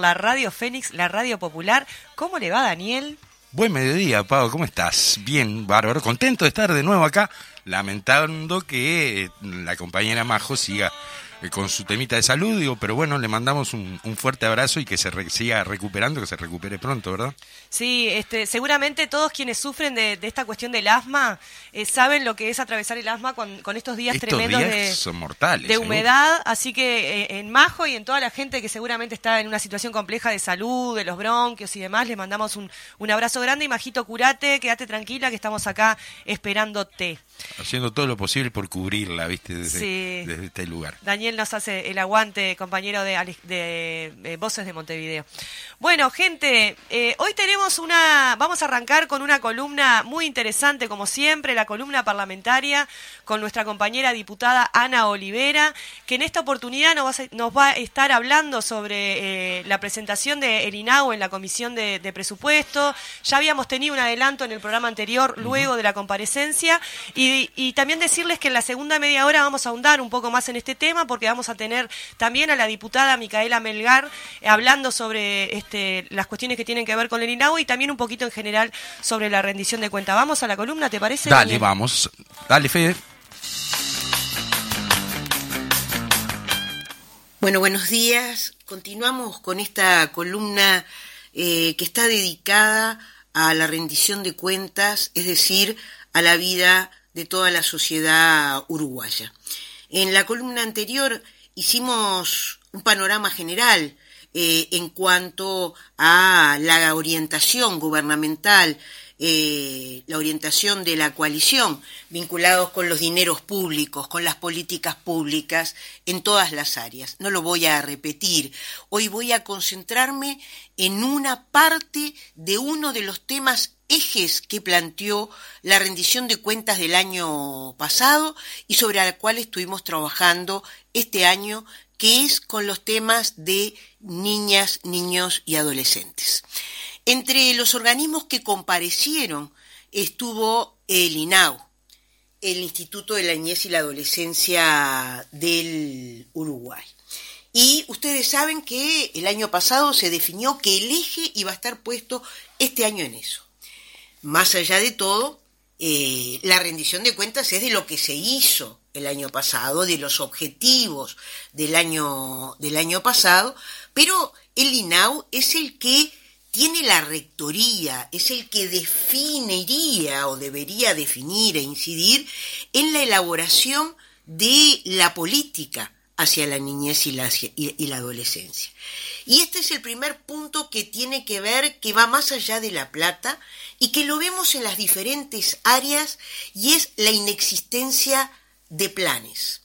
la Radio Fénix, la radio popular. ¿Cómo le va, Daniel? Buen mediodía, Pau, ¿cómo estás? Bien, bárbaro. Contento de estar de nuevo acá, lamentando que la compañera Majo siga eh, con su temita de salud, digo, pero bueno, le mandamos un, fuerte abrazo y que se siga recuperando, que se recupere pronto, ¿verdad? Sí, este, seguramente todos quienes sufren de, esta cuestión del asma eh, saben lo que es atravesar el asma con, estos días tremendos de, son mortales, de humedad, así que eh, en Majo y en toda la gente que seguramente está en una situación compleja de salud, de los bronquios y demás, le mandamos un, un abrazo grande y Majito, curate, quédate tranquila que estamos acá esperándote. Haciendo todo lo posible por cubrirla, ¿viste? Desde, desde este lugar. Daniel nos hace el aguante, compañero de, de, Voces de Montevideo. Bueno, gente, eh, hoy tenemos una, vamos a arrancar con una columna muy interesante, como siempre, la columna parlamentaria con nuestra compañera diputada Ana Olivera, que en esta oportunidad nos va a, nos va a estar hablando sobre eh, la presentación de el INAU en la Comisión de, Presupuesto. Ya habíamos tenido un adelanto en el programa anterior, luego de la comparecencia, y, y también decirles que en la segunda media hora vamos a ahondar un poco más en este tema, porque vamos a tener también a la diputada Micaela Melgar eh, hablando sobre este, las cuestiones que tienen que ver con el INAU y también un poquito en general sobre la rendición de cuenta. Vamos a la columna, ¿te parece? Dale, vamos. Dale, Fede. Bueno, buenos días. Continuamos con esta columna eh, que está dedicada a la rendición de cuentas, es decir, a la vida de toda la sociedad uruguaya. En la columna anterior hicimos un panorama general eh, en cuanto a la orientación gubernamental, eh, la orientación de la coalición, vinculados con los dineros públicos, con las políticas públicas en todas las áreas. No lo voy a repetir. Hoy voy a concentrarme en una parte de uno de los temas ejes que planteó la rendición de cuentas del año pasado y sobre la cual estuvimos trabajando este año, que es con los temas de niñas, niños y adolescentes. Entre los organismos que comparecieron estuvo el INAU, el Instituto de la Niñez y la Adolescencia del Uruguay. Y ustedes saben que el año pasado se definió que el eje iba a estar puesto este año en eso. Más allá de todo, eh, la rendición de cuentas es de lo que se hizo el año pasado, de los objetivos del año, del año pasado, pero el INAU es el que tiene la rectoría, es el que definiría o debería definir e incidir en la elaboración de la política hacia la niñez y la, y la adolescencia. Y este es el primer punto que tiene que ver, que va más allá de la plata y que lo vemos en las diferentes áreas y es la inexistencia de planes.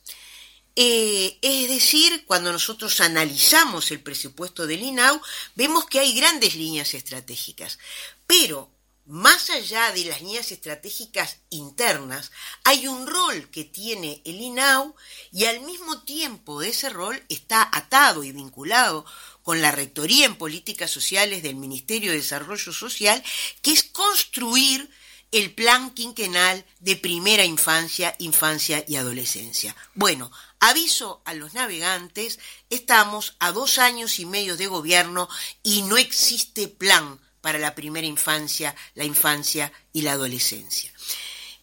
Eh, es decir, cuando nosotros analizamos el presupuesto del INAU, vemos que hay grandes líneas estratégicas, pero más allá de las líneas estratégicas internas, hay un rol que tiene el INAU y al mismo tiempo ese rol está atado y vinculado con la Rectoría en Políticas Sociales del Ministerio de Desarrollo Social, que es construir el plan quinquenal de primera infancia, infancia y adolescencia. Bueno, aviso a los navegantes, estamos a dos años y medio de gobierno y no existe plan para la primera infancia, la infancia y la adolescencia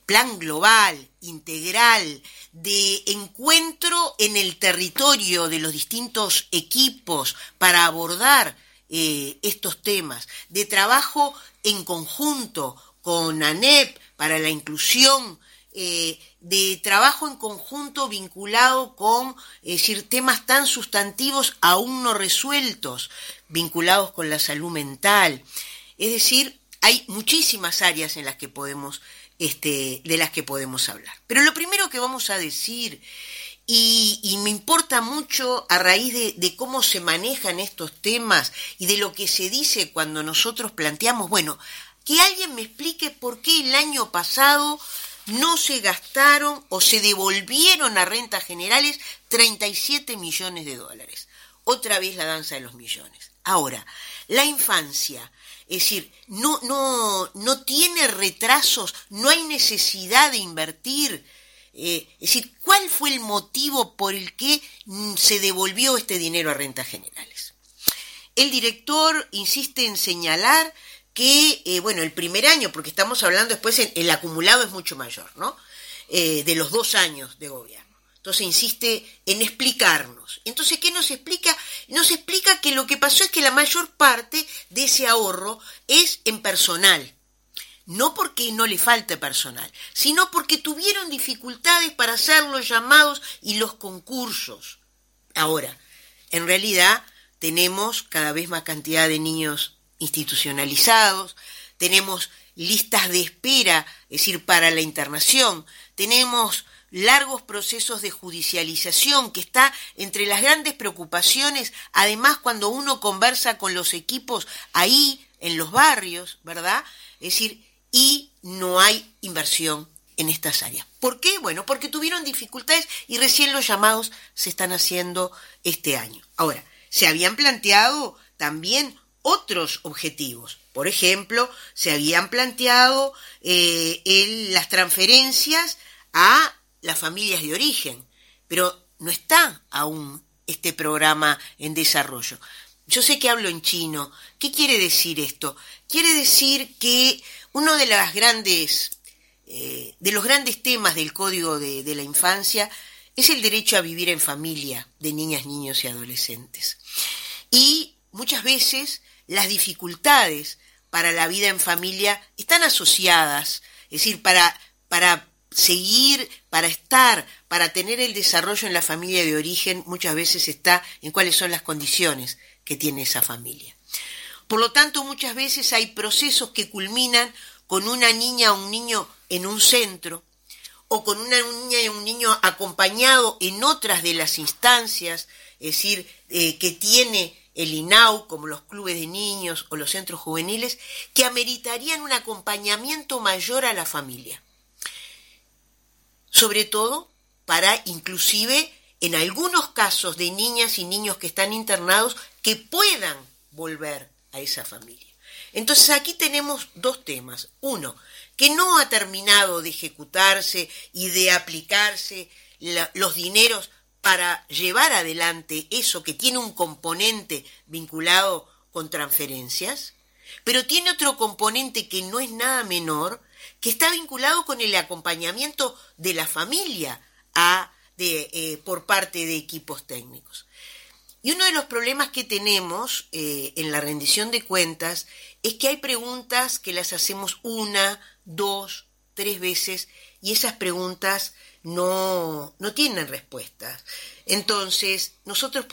plan global, integral, de encuentro en el territorio de los distintos equipos para abordar eh, estos temas, de trabajo en conjunto con ANEP para la inclusión, eh, de trabajo en conjunto vinculado con decir, temas tan sustantivos aún no resueltos, vinculados con la salud mental. Es decir, hay muchísimas áreas en las que podemos este, de las que podemos hablar. Pero lo primero que vamos a decir, y, me importa mucho a raíz de, de, cómo se manejan estos temas y de lo que se dice cuando nosotros planteamos, bueno, que alguien me explique por qué el año pasado no se gastaron o se devolvieron a rentas generales 37 millones de dólares. Otra vez la danza de los millones. Ahora, la infancia es decir, no, no, no tiene retrasos, no hay necesidad de invertir. Eh, es decir, ¿cuál fue el motivo por el que mm, se devolvió este dinero a rentas generales? el director insiste en señalar que, eh, bueno, el primer año, porque estamos hablando después, el acumulado es mucho mayor, ¿no? Eh, de los dos años de gobierno. Entonces insiste en explicarnos. Entonces, ¿qué nos explica? Nos explica que lo que pasó es que la mayor parte de ese ahorro es en personal. No porque no le falte personal, sino porque tuvieron dificultades para hacer los llamados y los concursos. Ahora, en realidad tenemos cada vez más cantidad de niños institucionalizados, tenemos listas de espera, es decir, para la internación, tenemos largos procesos de judicialización que está entre las grandes preocupaciones, además cuando uno conversa con los equipos ahí en los barrios, ¿verdad? Es decir, y no hay inversión en estas áreas. ¿Por qué? Bueno, porque tuvieron dificultades y recién los llamados se están haciendo este año. Ahora, se habían planteado también otros objetivos. Por ejemplo, se habían planteado eh, las transferencias a las familias de origen, pero no está aún este programa en desarrollo. Yo sé que hablo en chino. ¿Qué quiere decir esto? Quiere decir que uno de las grandes eh, de los grandes temas del Código de, la Infancia es el derecho a vivir en familia de niñas, niños y adolescentes. Y muchas veces las dificultades para la vida en familia están asociadas, es decir, para seguir, para estar, para tener el desarrollo en la familia de origen, muchas veces está en cuáles son las condiciones que tiene esa familia. Por lo tanto, muchas veces hay procesos que culminan con una niña o un niño en un centro, o con una niña y un niño acompañado en otras de las instancias, es decir, eh, que tiene el INAU, como los clubes de niños o los centros juveniles, que ameritarían un acompañamiento mayor a la familia. Sobre todo para inclusive en algunos casos de niñas y niños que están internados que puedan volver a esa familia. Entonces aquí tenemos dos temas. Uno, que no ha terminado de ejecutarse y de aplicarse los dineros para llevar adelante eso que tiene un componente vinculado con transferencias, pero tiene otro componente que no es nada menor, que está vinculado con el acompañamiento de la familia eh, por parte de equipos técnicos. Y uno de los problemas que tenemos eh, en la rendición de cuentas es que hay preguntas que las hacemos una, dos, tres veces y esas preguntas no, no tienen respuestas. Entonces, nosotros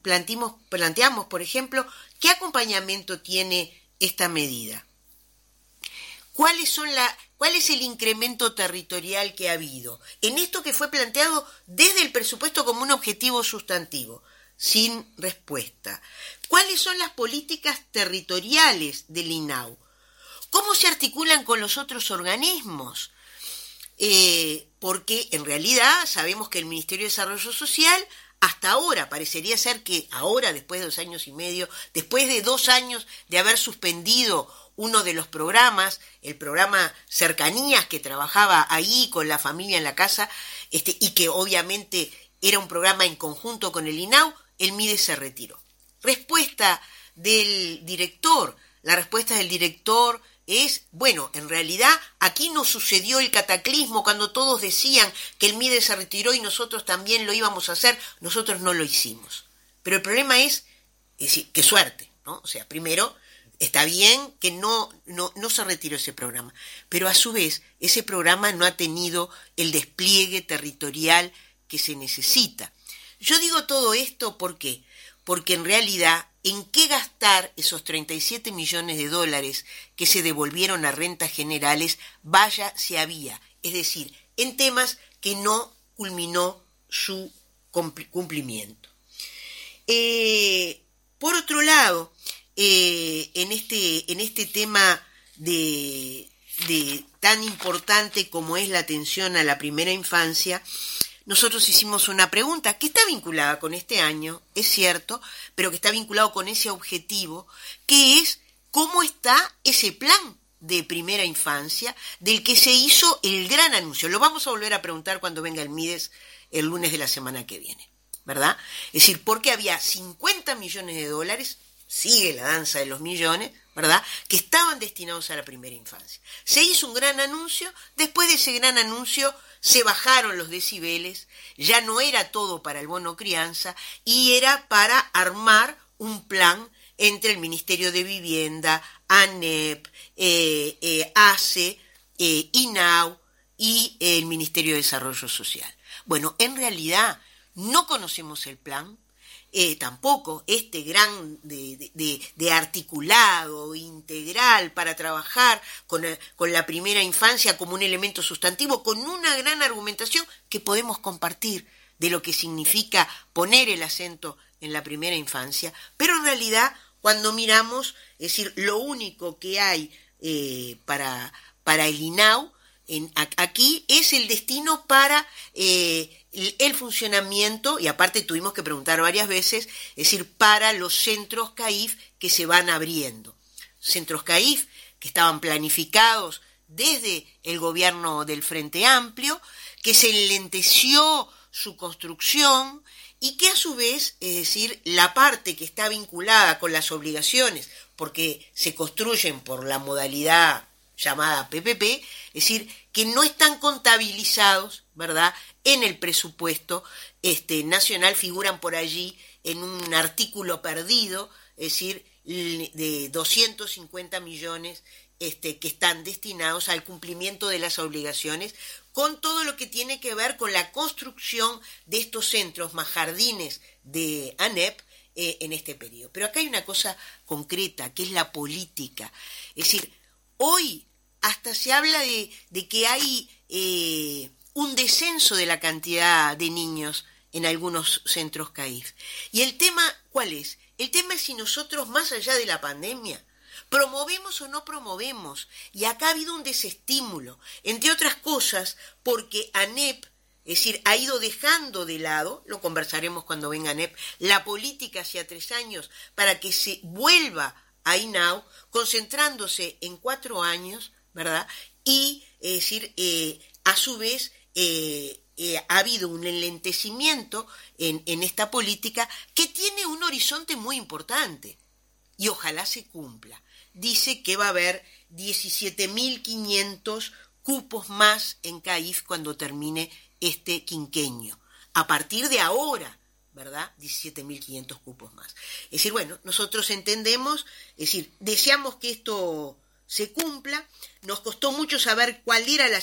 planteamos, por ejemplo, ¿qué acompañamiento tiene esta medida? ¿Cuáles son la, ¿Cuál es el incremento territorial que ha habido? En esto que fue planteado desde el presupuesto como un objetivo sustantivo, sin respuesta. ¿Cuáles son las políticas territoriales del INAU? ¿Cómo se articulan con los otros organismos? Eh, porque en realidad sabemos que el Ministerio de Desarrollo Social hasta ahora, parecería ser que ahora, después de dos años y medio, después de dos años de haber suspendido uno de los programas, el programa Cercanías, que trabajaba ahí con la familia en la casa, este, y que obviamente era un programa en conjunto con el INAU, el MIDE se retiró. Respuesta del director, la respuesta del director es, bueno, en realidad aquí no sucedió el cataclismo cuando todos decían que el MIDE se retiró y nosotros también lo íbamos a hacer, nosotros no lo hicimos. Pero el problema es, es qué suerte, ¿no? O sea, primero, está bien que no, no, no se retiró ese programa, pero a su vez ese programa no ha tenido el despliegue territorial que se necesita. Yo digo todo esto porque porque en realidad, ¿en qué gastar esos 37 millones de dólares que se devolvieron a rentas generales? Vaya si había, es decir, en temas que no culminó su cumplimiento. Eh, por otro lado, eh, en, este, en este tema de, de tan importante como es la atención a la primera infancia, nosotros hicimos una pregunta que está vinculada con este año, es cierto, pero que está vinculado con ese objetivo, que es cómo está ese plan de primera infancia del que se hizo el gran anuncio. Lo vamos a volver a preguntar cuando venga el MIDES el lunes de la semana que viene, ¿verdad? Es decir, porque había 50 millones de dólares, sigue la danza de los millones, ¿verdad? Que estaban destinados a la primera infancia. Se hizo un gran anuncio, después de ese gran anuncio se bajaron los decibeles, ya no era todo para el bono crianza y era para armar un plan entre el Ministerio de Vivienda, ANEP, eh, eh, ACE, eh, INAU y el Ministerio de Desarrollo Social. Bueno, en realidad no conocemos el plan, eh, tampoco este gran de, articulado, integral, para trabajar con, eh, con, la primera infancia como un elemento sustantivo, con una gran argumentación que podemos compartir de lo que significa poner el acento en la primera infancia, pero en realidad cuando miramos, es decir, lo único que hay eh, para, para el INAU aquí es el destino para el funcionamiento, y aparte tuvimos que preguntar varias veces, es decir, para los centros CAIF que se van abriendo. Centros CAIF que estaban planificados desde el gobierno del Frente Amplio, que se enlenteció su construcción y que a su vez, es decir, la parte que está vinculada con las obligaciones, porque se construyen por la modalidad llamada PPP, es decir, que no están contabilizados, ¿verdad?, en el presupuesto este, nacional, figuran por allí en un artículo perdido, es decir, de 250 millones este, que están destinados al cumplimiento de las obligaciones, con todo lo que tiene que ver con la construcción de estos centros más jardines de ANEP eh, en este periodo. Pero acá hay una cosa concreta, que es la política. Es decir, hoy hasta se habla de, que hay eh, un descenso de la cantidad de niños en algunos centros CAIF. ¿Y el tema cuál es? El tema es si nosotros, más allá de la pandemia, promovemos o no promovemos. Y acá ha habido un desestímulo, entre otras cosas, porque ANEP, es decir, ha ido dejando de lado, lo conversaremos cuando venga ANEP, la política hacia tres años para que se vuelva concentrándose en cuatro años, ¿verdad? Y, es decir, eh, a su vez, eh, eh, ha habido un enlentecimiento en, en, esta política que tiene un horizonte muy importante y ojalá se cumpla. Dice que va a haber 17.500 cupos más en CAIF cuando termine este quinqueño. A partir de ahora, ¿verdad? 17.500 cupos más. Es decir, bueno, nosotros entendemos, es decir, deseamos que esto se cumpla. Nos costó mucho saber cuál era la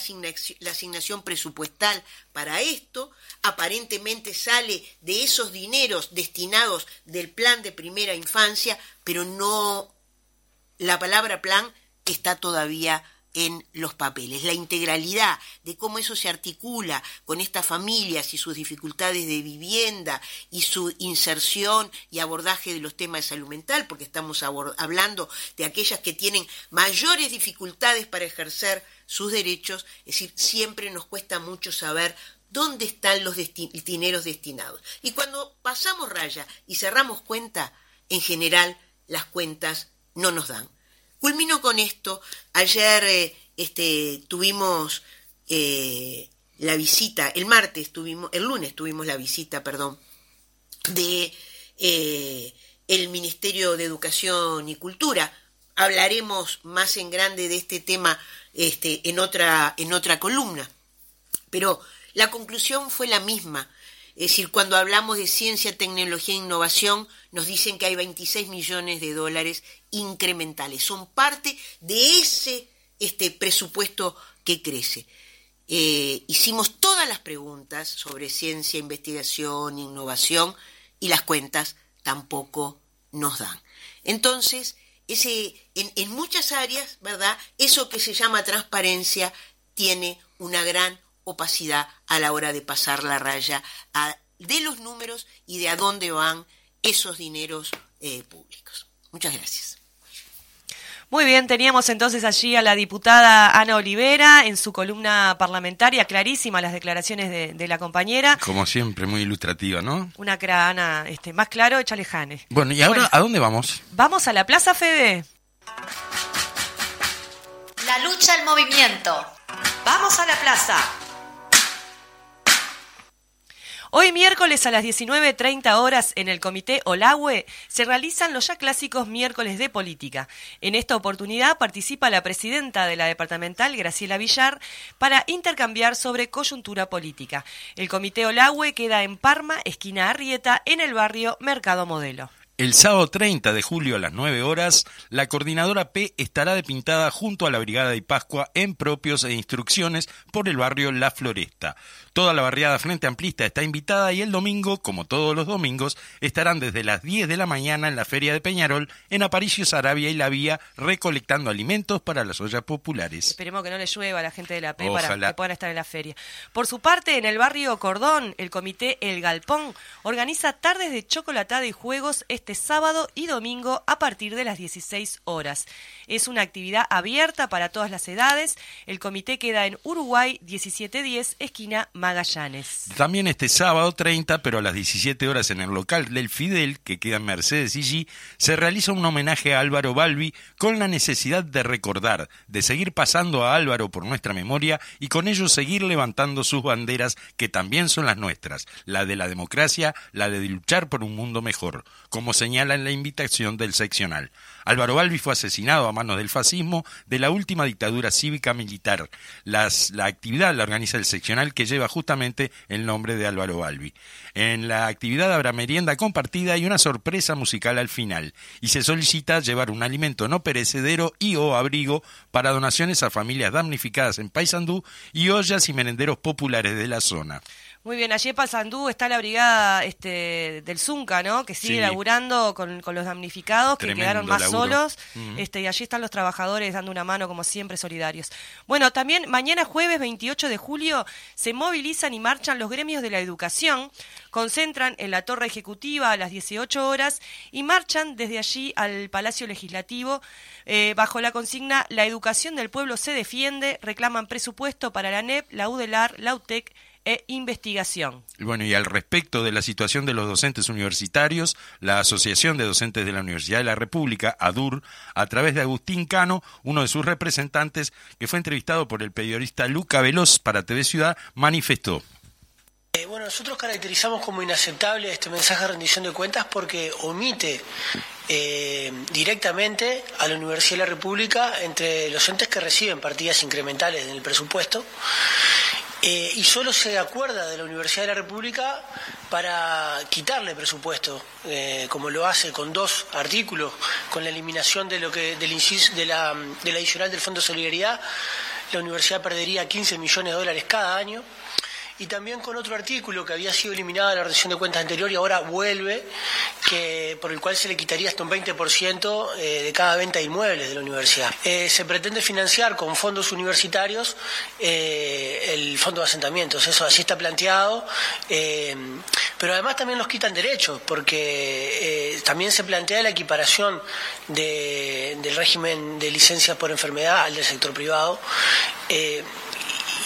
asignación, presupuestal para esto. Aparentemente sale de esos dineros destinados del plan de primera infancia, pero no, la palabra plan está todavía en los papeles, la integralidad de cómo eso se articula con estas familias y sus dificultades de vivienda y su inserción y abordaje de los temas de salud mental, porque estamos hablando de aquellas que tienen mayores dificultades para ejercer sus derechos, es decir, siempre nos cuesta mucho saber dónde están los dineros destinados. Y cuando pasamos raya y cerramos cuenta, en general las cuentas no nos dan. Culmino con esto. Ayer eh, este, tuvimos eh, la visita, el martes tuvimos, el lunes tuvimos la visita, perdón, de eh, el Ministerio de Educación y Cultura. Hablaremos más en grande de este tema este, en, otra, en otra columna. Pero la conclusión fue la misma. Es decir, cuando hablamos de ciencia, tecnología e innovación, nos dicen que hay 26 millones de dólares incrementales. Son parte de ese este presupuesto que crece. Eh, hicimos todas las preguntas sobre ciencia, investigación, innovación y las cuentas tampoco nos dan. Entonces, ese, en, en muchas áreas, ¿verdad? Eso que se llama transparencia tiene una gran opacidad a la hora de pasar la raya de los números y de a dónde van esos dineros eh, públicos. Muchas gracias. Muy bien, teníamos entonces allí a la diputada Ana Olivera en su columna parlamentaria, clarísima las declaraciones de, la compañera. Como siempre, muy ilustrativa, ¿no? Una Ana, este, más claro, échale Bueno, ¿y ahora a dónde vamos? Vamos a la Plaza Fede. La lucha al movimiento. Vamos a la plaza. Hoy miércoles a las 19.30 horas en el Comité Olagüe se realizan los ya clásicos miércoles de política. En esta oportunidad participa la presidenta de la departamental, Graciela Villar, para intercambiar sobre coyuntura política. El Comité Olagüe queda en Parma, esquina Arrieta, en el barrio Mercado Modelo. El sábado 30 de julio a las 9 horas, la coordinadora P estará depintada junto a la Brigada de Pascua en propios e instrucciones por el barrio La Floresta. Toda la barriada Frente Amplista está invitada y el domingo, como todos los domingos, estarán desde las 10 de la mañana en la Feria de Peñarol, en Aparicio Sarabia y La Vía, recolectando alimentos para las ollas populares. Esperemos que no le llueva a la gente de la P para que puedan estar en la feria. Por su parte, en el barrio Cordón, el comité El Galpón organiza tardes de chocolatada y juegos este sábado y domingo a partir de las 16 horas. Es una actividad abierta para todas las edades. El comité queda en Uruguay 1710, esquina Magallanes. También este sábado 30, pero a las 17 horas en el local del Fidel, que queda en Mercedes y se realiza un homenaje a Álvaro Balbi con la necesidad de recordar, de seguir pasando a Álvaro por nuestra memoria y con ello seguir levantando sus banderas que también son las nuestras, la de la democracia, la de luchar por un mundo mejor, como señala en la invitación del seccional. Álvaro Balbi fue asesinado a manos del fascismo de la última dictadura cívica militar. la actividad la organiza el seccional que lleva justamente el nombre de Álvaro Balbi. En la actividad habrá merienda compartida y una sorpresa musical al final, y se solicita llevar un alimento no perecedero y o abrigo para donaciones a familias damnificadas en Paysandú y ollas y merenderos populares de la zona. Muy bien, allí en Pasandú está la brigada este, del Zunca, ¿no? Que sigue laburando con, los damnificados, que quedaron más solos. este, y allí están los trabajadores dando una mano, como siempre, solidarios. Bueno, también mañana jueves 28 de julio se movilizan y marchan los gremios de la educación, concentran en la Torre Ejecutiva a las 18 horas y marchan desde allí al Palacio Legislativo eh, bajo la consigna La educación del pueblo se defiende, reclaman presupuesto para la NEP, la UDELAR, la UTEC, e investigación. Bueno, y al respecto de la situación de los docentes universitarios, la Asociación de Docentes de la Universidad de la República, ADUR, a través de Agustín Cano, uno de sus representantes, que fue entrevistado por el periodista Luca Veloz para TV Ciudad, manifestó. Eh, bueno, nosotros caracterizamos como inaceptable este mensaje de rendición de cuentas porque omite eh, directamente a la Universidad de la República entre los entes que reciben partidas incrementales en el presupuesto eh, y solo se acuerda de la Universidad de la República para quitarle presupuesto, eh, como lo hace con dos artículos, con la eliminación de lo que del de la, de la adicional del Fondo de Solidaridad, la universidad perdería 15 millones de dólares cada año y también con otro artículo que había sido eliminado de la rendición de cuentas anterior y ahora vuelve, que, por el cual se le quitaría hasta un 20% eh, de cada venta de inmuebles de la universidad. Eh, se pretende financiar con fondos universitarios eh, el fondo de asentamientos, eso así está planteado, pero además también los quitan derechos, porque también se plantea la equiparación del régimen de licencias por enfermedad al del sector privado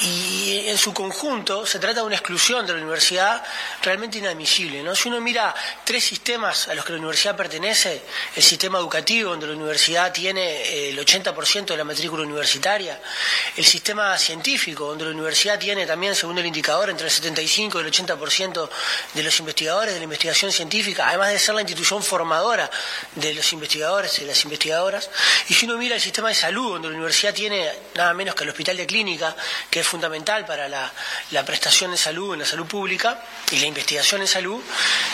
y en su conjunto se trata de una exclusión de la universidad realmente inadmisible. ¿no? Si uno mira tres sistemas a los que la universidad pertenece, el sistema educativo, donde la universidad tiene eh, el 80% de la matrícula universitaria, el sistema científico, donde la universidad tiene también, según el indicador, entre el 75 y el 80% de los investigadores de la investigación científica, además de ser la institución formadora de los investigadores y las investigadoras, y si uno mira el sistema de salud, donde la universidad tiene nada menos que el hospital de clínica, que es fundamental para la, prestación de salud en la salud pública y la investigación en salud,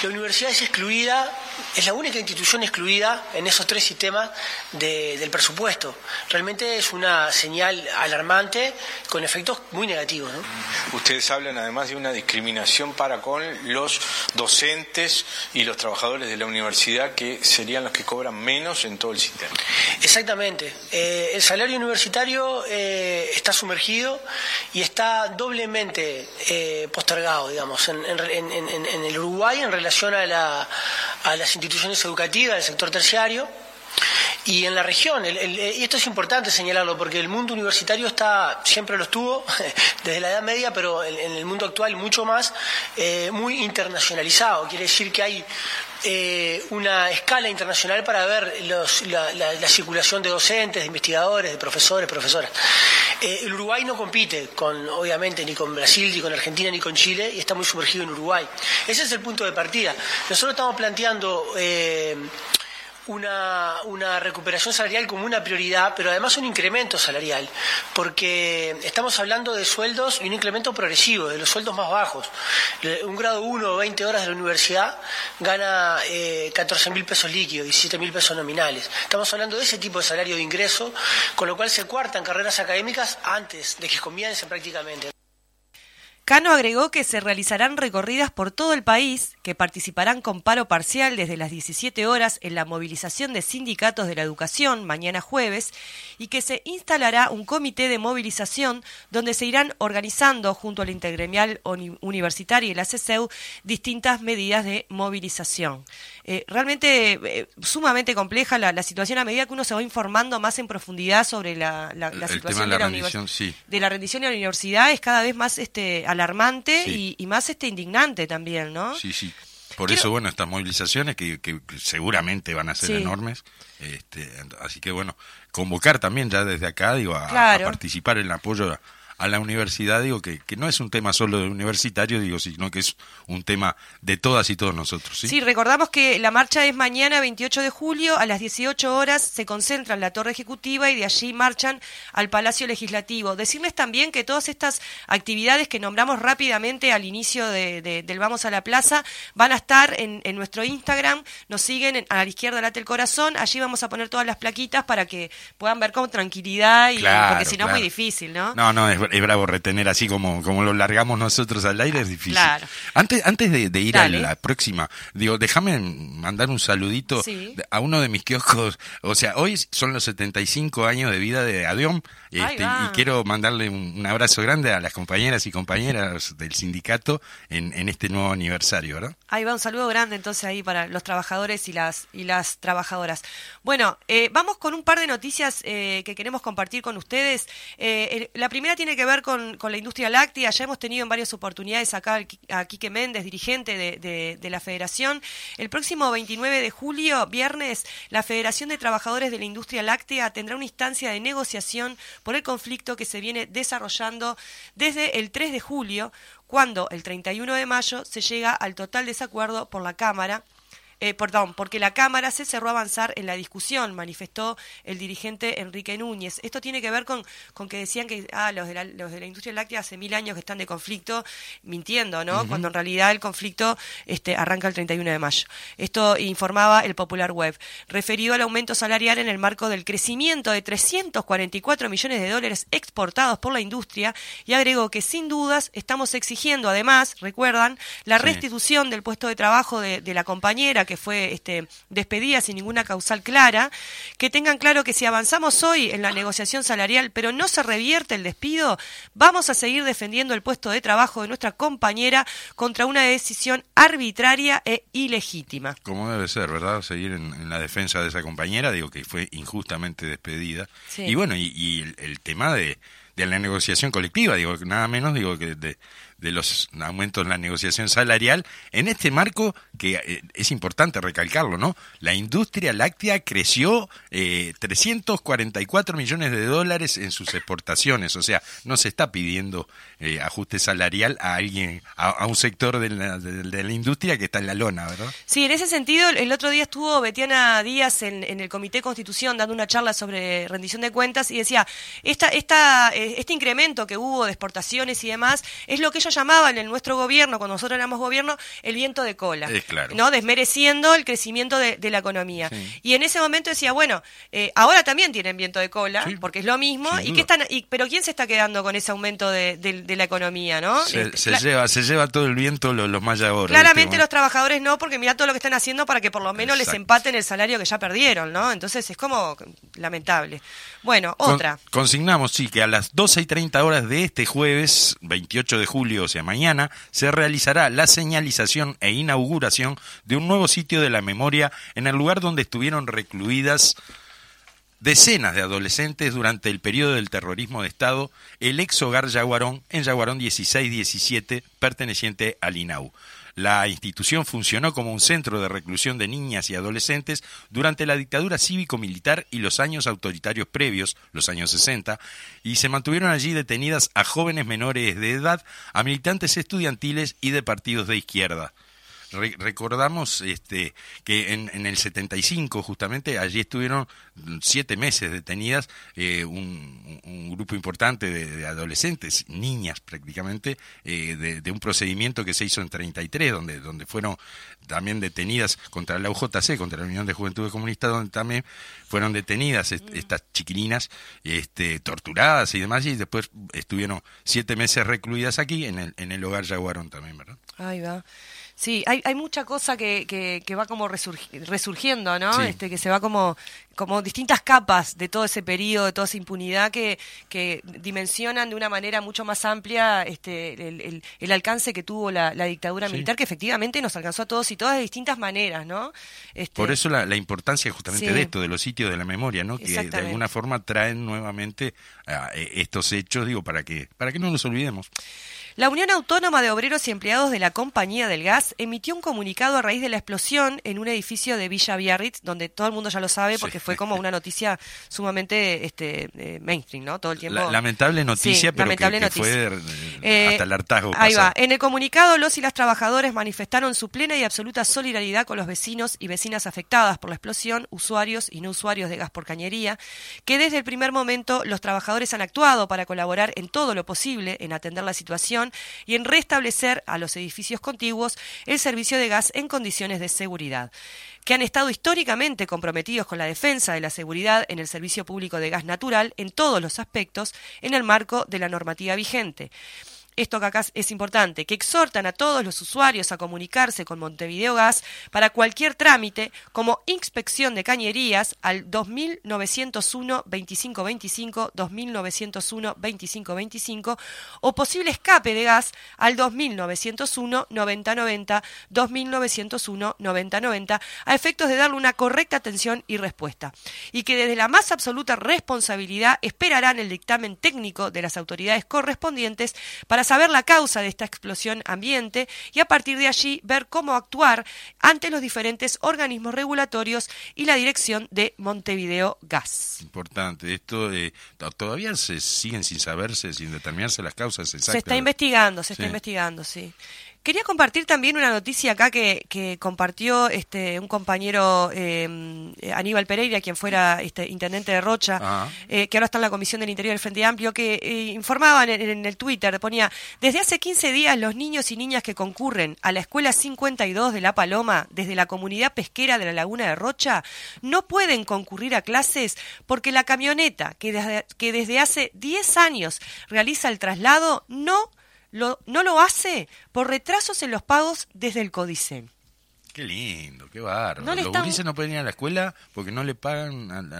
la universidad es excluida, es la única institución excluida en esos tres sistemas del presupuesto. Realmente es una señal alarmante con efectos muy negativos. Ustedes hablan además de una discriminación para con los docentes y los trabajadores de la universidad que serían los que cobran menos en todo el sistema. Exactamente. Eh, el salario universitario eh, está sumergido y está doblemente eh, postergado, digamos, en, el Uruguay en relación a, las instituciones educativas del sector terciario y en la región. y esto es importante señalarlo porque el mundo universitario está, siempre lo estuvo, desde la Edad Media, pero en, el mundo actual mucho más, eh, muy internacionalizado. Quiere decir que hay eh, una escala internacional para ver la, circulación de docentes, de investigadores, de profesores, profesoras. Eh, el Uruguay no compite con, obviamente, ni con Brasil, ni con Argentina, ni con Chile, y está muy sumergido en Uruguay. Ese es el punto de partida. Nosotros estamos planteando eh, una, una, recuperación salarial como una prioridad, pero además un incremento salarial, porque estamos hablando de sueldos y un incremento progresivo, de los sueldos más bajos. Un grado 1 o 20 horas de la universidad gana eh, 14 mil pesos líquidos, 17 mil pesos nominales. Estamos hablando de ese tipo de salario de ingreso, con lo cual se cuartan carreras académicas antes de que comiencen prácticamente. Cano agregó que se realizarán recorridas por todo el país, que participarán con paro parcial desde las 17 horas en la movilización de sindicatos de la educación mañana jueves y que se instalará un comité de movilización donde se irán organizando junto al Intergremial Universitario y la CCEU distintas medidas de movilización. Eh, realmente eh, sumamente compleja la, situación a medida que uno se va informando más en profundidad sobre la, situación de la, rendición, de la rendición de la universidad es cada vez más este alarmante y, más este indignante también, ¿no? Sí, sí. Por eso, bueno, estas movilizaciones que, seguramente van a ser enormes, este, así que bueno, convocar también ya desde acá, digo, a, participar en el apoyo a la universidad, digo que, que no es un tema solo de universitario, digo, sino que es un tema de todas y todos nosotros. ¿sí? sí, recordamos que la marcha es mañana 28 de julio, a las 18 horas se concentra en la Torre Ejecutiva y de allí marchan al Palacio Legislativo. Decirles también que todas estas actividades que nombramos rápidamente al inicio de, del Vamos a la Plaza van a estar en, en nuestro Instagram, nos siguen a la izquierda late el corazón, allí vamos a poner todas las plaquitas para que puedan ver con tranquilidad, y, porque si no es muy difícil, ¿no? No, no, es, es bravo retener así como, como lo largamos nosotros al aire, es difícil. Antes, antes de, ir a la próxima, digo, déjame mandar un saludito a uno de mis kioscos. O sea, hoy son los 75 años de vida de Adeom este, y quiero mandarle un, abrazo grande a las compañeras y compañeras del sindicato en, en este nuevo aniversario, ¿verdad? Ahí va un saludo grande entonces ahí para los trabajadores y las, y las trabajadoras. Bueno, eh, vamos con un par de noticias eh, que queremos compartir con ustedes. Eh, la primera tiene que que ver con, la industria láctea. Ya hemos tenido en varias oportunidades acá a Quique Méndez, dirigente de, la Federación. El próximo 29 de julio, viernes, la Federación de Trabajadores de la Industria Láctea tendrá una instancia de negociación por el conflicto que se viene desarrollando desde el 3 de julio, cuando el 31 de mayo se llega al total desacuerdo por la Cámara eh, perdón, porque la Cámara se cerró a avanzar en la discusión, manifestó el dirigente Enrique Núñez. Esto tiene que ver con, con que decían que ah, los, de la, los de la industria láctea hace mil años que están de conflicto, mintiendo, ¿no? Cuando en realidad el conflicto este, arranca el 31 de mayo. Esto informaba el Popular Web, referido al aumento salarial en el marco del crecimiento de 344 millones de dólares exportados por la industria y agregó que sin dudas estamos exigiendo además, recuerdan, la restitución del puesto de trabajo de, de la compañera que fue este, despedida sin ninguna causal clara, que tengan claro que si avanzamos hoy en la negociación salarial, pero no se revierte el despido, vamos a seguir defendiendo el puesto de trabajo de nuestra compañera contra una decisión arbitraria e ilegítima. Como debe ser, ¿verdad? Seguir en, la defensa de esa compañera, digo que fue injustamente despedida. Y bueno, y, el, tema de, de la negociación colectiva, digo, nada menos, digo, que de, de los aumentos en la negociación salarial, en este marco que eh, es importante recalcarlo, ¿no? La industria láctea creció eh, 344 millones de dólares en sus exportaciones, o sea, no se está pidiendo eh, ajuste salarial a alguien, a, un sector de la, de, la, industria que está en la lona, ¿verdad? Sí, en ese sentido, el otro día estuvo Betiana Díaz en, en el Comité Constitución dando una charla sobre rendición de cuentas y decía, esta, esta, eh, este incremento que hubo de exportaciones y demás es lo que ellos llamaban en nuestro gobierno, cuando nosotros éramos gobierno, el viento de cola. ¿no? Desmereciendo el crecimiento de, la economía. Y en ese momento decía, bueno, eh, ahora también tienen viento de cola, porque es lo mismo, y qué están, y, pero ¿quién se está quedando con ese aumento de, la economía, no? Se, este, lleva, se lleva todo el viento los, los más ahora. Claramente los trabajadores no, porque mira todo lo que están haciendo para que por lo menos les empaten el salario que ya perdieron, ¿no? Entonces es como lamentable. Bueno, otra. consignamos, sí, que a las 12 y 30 horas de este jueves, 28 de julio, o sea, mañana, se realizará la señalización e inauguración de un nuevo sitio de la memoria en el lugar donde estuvieron recluidas decenas de adolescentes durante el periodo del terrorismo de Estado, el ex hogar Yaguarón en Yaguarón 16-17, perteneciente al INAU. La institución funcionó como un centro de reclusión de niñas y adolescentes durante la dictadura cívico-militar y los años autoritarios previos, los años 60, y se mantuvieron allí detenidas a jóvenes menores de edad, a militantes estudiantiles y de partidos de izquierda recordamos este, que en, en, el 75 justamente allí estuvieron siete meses detenidas eh, un, un, grupo importante de, adolescentes, niñas prácticamente, eh, de, de, un procedimiento que se hizo en 33, donde, donde fueron también detenidas contra la UJC, contra la Unión de Juventudes Comunistas, donde también fueron detenidas mm. estas chiquilinas, este, torturadas y demás, y después estuvieron siete meses recluidas aquí en el, en el hogar Yaguarón también, ¿verdad? Ahí va. Sí, hay, hay mucha cosa que, que, va como resurgiendo, ¿no? Este, que se va como, como distintas capas de todo ese periodo, de toda esa impunidad que, que dimensionan de una manera mucho más amplia este, el, el, alcance que tuvo la, la dictadura militar, que efectivamente nos alcanzó a todos y todas de distintas maneras, ¿no? Este, Por eso la, la importancia justamente de esto, de los sitios de la memoria, ¿no? Que de alguna forma traen nuevamente estos hechos, digo, para que, para que no nos olvidemos. La Unión Autónoma de Obreros y Empleados de la Compañía del Gas emitió un comunicado a raíz de la explosión en un edificio de Villa Biarritz, donde todo el mundo ya lo sabe porque fue como una noticia sumamente este, eh, mainstream, ¿no? Todo el tiempo. lamentable noticia, pero que, fue eh, hasta el hartazgo. Ahí va. En el comunicado, los y las trabajadores manifestaron su plena y absoluta solidaridad con los vecinos y vecinas afectadas por la explosión, usuarios y no usuarios de gas por cañería, que desde el primer momento los trabajadores han actuado para colaborar en todo lo posible en atender la situación y en restablecer a los edificios contiguos el servicio de gas en condiciones de seguridad que han estado históricamente comprometidos con la defensa de la seguridad en el servicio público de gas natural en todos los aspectos en el marco de la normativa vigente esto que acá es importante, que exhortan a todos los usuarios a comunicarse con Montevideo Gas para cualquier trámite como inspección de cañerías al 2901 2525 2901 2525 o posible escape de gas al 2901 9090 2901 9090 a efectos de darle una correcta atención y respuesta y que desde la más absoluta responsabilidad esperarán el dictamen técnico de las autoridades correspondientes para saber la causa de esta explosión ambiente y a partir de allí ver cómo actuar ante los diferentes organismos regulatorios y la dirección de Montevideo Gas. Importante, esto eh, todavía se siguen sin saberse, sin determinarse las causas exactas. Se está investigando, se está investigando, sí. Quería compartir también una noticia acá que, que compartió este un compañero eh, Aníbal Pereira, quien fuera este, intendente de Rocha, ah. eh, que ahora está en la Comisión del Interior del Frente Amplio, que eh, informaba en, el Twitter, ponía, desde hace 15 días los niños y niñas que concurren a la Escuela 52 de La Paloma, desde la comunidad pesquera de la Laguna de Rocha, no pueden concurrir a clases porque la camioneta que desde, que desde hace 10 años realiza el traslado no lo, no lo hace por retrasos en los pagos desde el Códice. Qué lindo, qué bárbaro. los están... no pueden ir a la escuela porque no le pagan al,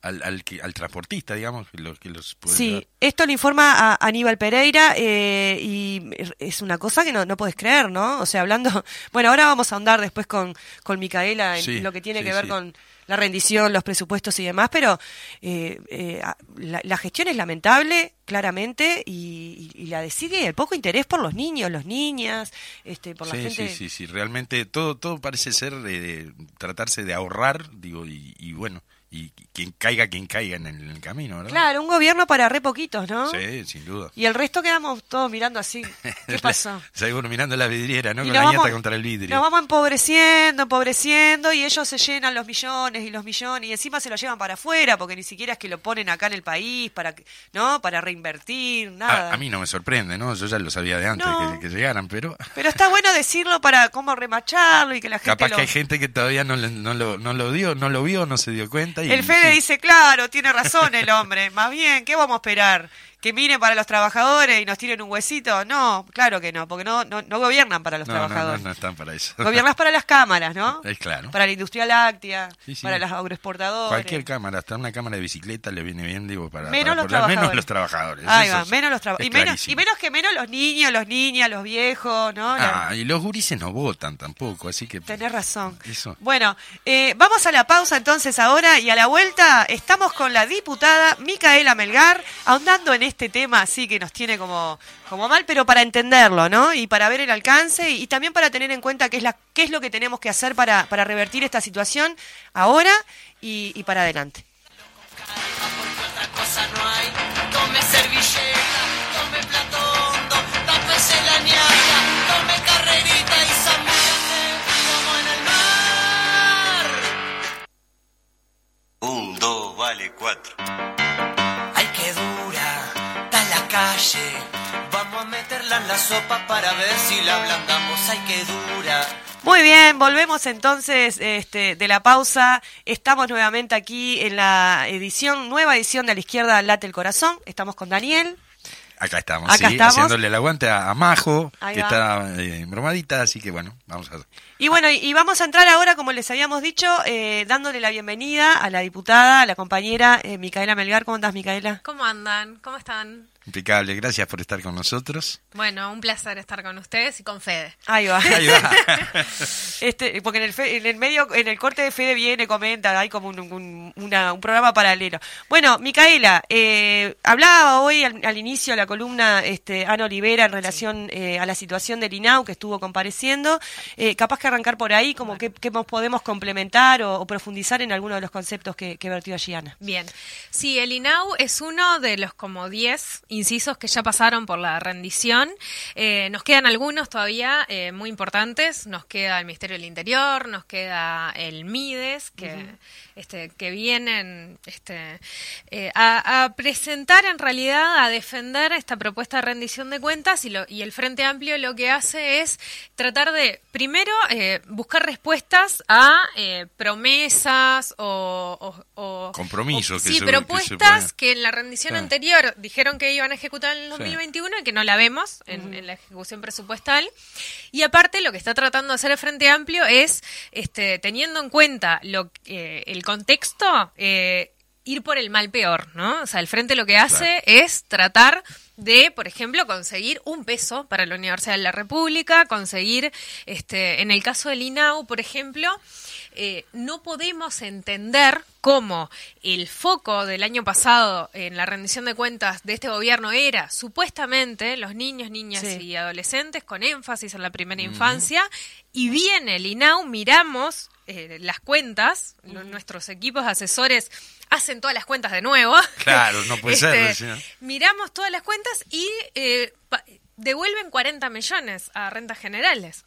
al, al, transportista, digamos, que los, que los Sí, esto lo informa a Aníbal Pereira eh, y es una cosa que no, no puedes creer, ¿no? O sea, hablando... Bueno, ahora vamos a ahondar después con, con Micaela en lo que tiene que ver con la rendición, los presupuestos y demás, pero eh, eh, la, gestión es lamentable, claramente, y, la decide el poco interés por los niños, los niñas, este, por la gente. Sí, sí, sí, realmente todo, todo parece ser de, tratarse de ahorrar, digo, y bueno, y quien caiga, quien caiga en el, camino, ¿verdad? Claro, un gobierno para re poquitos, ¿no? Sí, sin duda. Y el resto quedamos todos mirando así. ¿Qué pasó? Seguimos mirando la vidriera, ¿no? Con la vamos, contra el vidrio. Nos vamos empobreciendo, empobreciendo, y ellos se llenan los millones y los millones, y encima se los llevan para afuera, porque ni siquiera es que lo ponen acá en el país, para ¿no? Para reinvertir, nada. A, mí no me sorprende, ¿no? Yo ya lo sabía de antes que, llegaran, pero... Pero está bueno decirlo para cómo remacharlo y que la gente Capaz que hay gente que todavía no, no, lo, no lo dio, no lo vio, no se dio cuenta el Fede dice, claro, tiene razón el hombre. Más bien, ¿qué vamos a esperar? que miren para los trabajadores y nos tiren un huesito. No, claro que no, porque no, no, no gobiernan para los trabajadores. No, no, están para eso. Gobiernas para las cámaras, ¿no? Es claro. Para la industria láctea, para las agroexportadores. Cualquier cámara, hasta una cámara de bicicleta le viene bien, digo, para, menos, los, trabajadores. menos los trabajadores. Ahí va, menos los trabajadores. Y menos, y menos que menos los niños, los niñas, los viejos, ¿no? Ah, y los gurises no votan tampoco, así que... Tenés razón. Eso. Bueno, eh, vamos a la pausa entonces ahora y y a la vuelta estamos con la diputada Micaela Melgar, ahondando en este tema así que nos tiene como, como mal, pero para entenderlo, ¿no? Y para ver el alcance y, también para tener en cuenta qué es, la, qué es lo que tenemos que hacer para, para revertir esta situación ahora y, y para adelante. Un, dos, vale, cuatro. Ay, qué dura, está la calle. Vamos a meterla en la sopa para ver si la ablandamos. Ay, qué dura. Muy bien, volvemos entonces este, de la pausa. Estamos nuevamente aquí en la edición, nueva edición de la izquierda Late el Corazón. Estamos con Daniel. Acá estamos, Acá sí, estamos. haciéndole el aguante a, a Majo, Ahí que va. está eh, bromadita, así que bueno, vamos a Y bueno, y, vamos a entrar ahora, como les habíamos dicho, eh, dándole la bienvenida a la diputada, a la compañera eh, Micaela Melgar. ¿Cómo andás, Micaela? ¿Cómo andan? ¿Cómo están? impecable. Gracias por estar con nosotros. Bueno, un placer estar con ustedes y con Fede. Ahí va. Ahí va. Este, porque en el, fe- en el medio, en el corte de Fede viene, comenta, hay como un, un- una- un programa paralelo. Bueno, Micaela, eh, hablaba hoy al, al inicio de la columna este, Ana Olivera en relación eh, a la situación del INAU que estuvo compareciendo. Eh, capaz que arrancar por ahí, como que, que nos podemos complementar o, o profundizar en alguno de los conceptos que, que vertió allí Ana. Bien. Sí, el INAU es uno de los como 10 incisos que ya pasaron por la rendición. Eh, nos quedan algunos todavía eh, muy importantes. Nos queda el Ministerio del Interior, nos queda el MIDES, que, este, que vienen este, eh, a, a presentar en realidad, a defender esta propuesta de rendición de cuentas y, lo, y el Frente Amplio lo que hace es tratar de, primero, eh, buscar respuestas a eh, promesas o... o- o- Compromisos sí, se- propuestas que que en la rendición Claro. anterior dijeron que iban a ejecutar en el Sí. 2021 y que no la vemos en, en la ejecución presupuestal. Y aparte lo que está tratando de hacer el Frente Amplio es, este, teniendo en cuenta lo, que- el contexto, eh, ir por el mal peor, ¿no? O sea, el Frente lo que hace es tratar de, por ejemplo, conseguir un peso para la Universidad de la República, conseguir, este, en el caso del INAU, por ejemplo, eh, no podemos entender cómo el foco del año pasado en la rendición de cuentas de este gobierno era supuestamente los niños, niñas Sí. y adolescentes con énfasis en la primera infancia y viene el INAU, miramos eh, las cuentas, nuestros equipos asesores hacen todas las cuentas de nuevo. Claro, no puede ser, Este, miramos todas las cuentas y eh, devuelven 40 millones a rentas generales.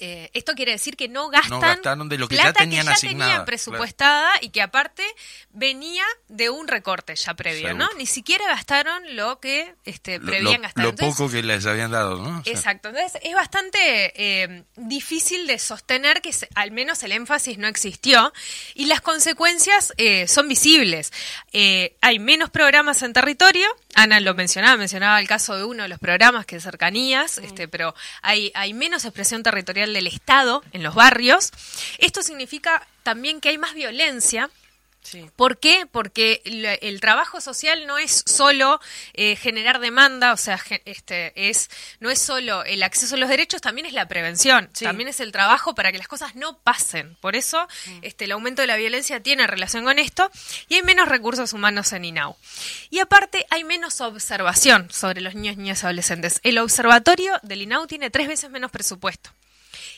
Eh, esto quiere decir que no gastan gastaron de lo que ya plata tenían que ya asignada, tenían presupuestada y que aparte venía de un recorte ya previo, ¿no? Ni siquiera gastaron lo que este, prevían lo- gastar. lo Entonces, poco que les habían dado, ¿no? O sea, Exacto, entonces es bastante eh, difícil de sostener que se- al menos el énfasis no existió y las consecuencias eh, son visibles. Eh, hay menos programas en territorio, Ana lo mencionaba, mencionaba el caso de uno de los programas que es cercanías, este, pero hay, hay menos expresión territorial del Estado en los barrios. Esto significa también que hay más violencia Sí. ¿Por qué? Porque el trabajo social no es solo eh, generar demanda, o sea, este, es, no es solo el acceso a los derechos, también es la prevención, Sí. también es el trabajo para que las cosas no pasen. Por eso este, el aumento de la violencia tiene relación con esto y hay menos recursos humanos en INAU. Y aparte hay menos observación sobre los niños, niñas y adolescentes. El observatorio del INAU tiene tres veces menos presupuesto.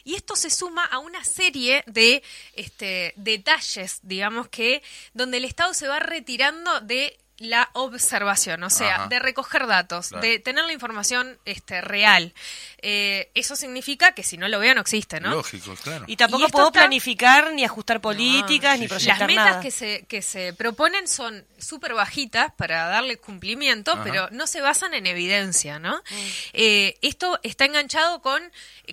Y esto se suma a una serie de este, detalles, digamos que, donde el Estado se va retirando de la observación, o sea, Ajá. de recoger datos, Claro. de tener la información este, real. Eh, eso significa que si no lo veo no existe, ¿no? Lógico, claro. Y tampoco Y puedo está- planificar ni ajustar políticas ni sí, proyectar Las metas nada. que se, que se proponen son súper bajitas para darle cumplimiento, Ajá. pero no se basan en evidencia, ¿no? Mm. Eh, esto está enganchado con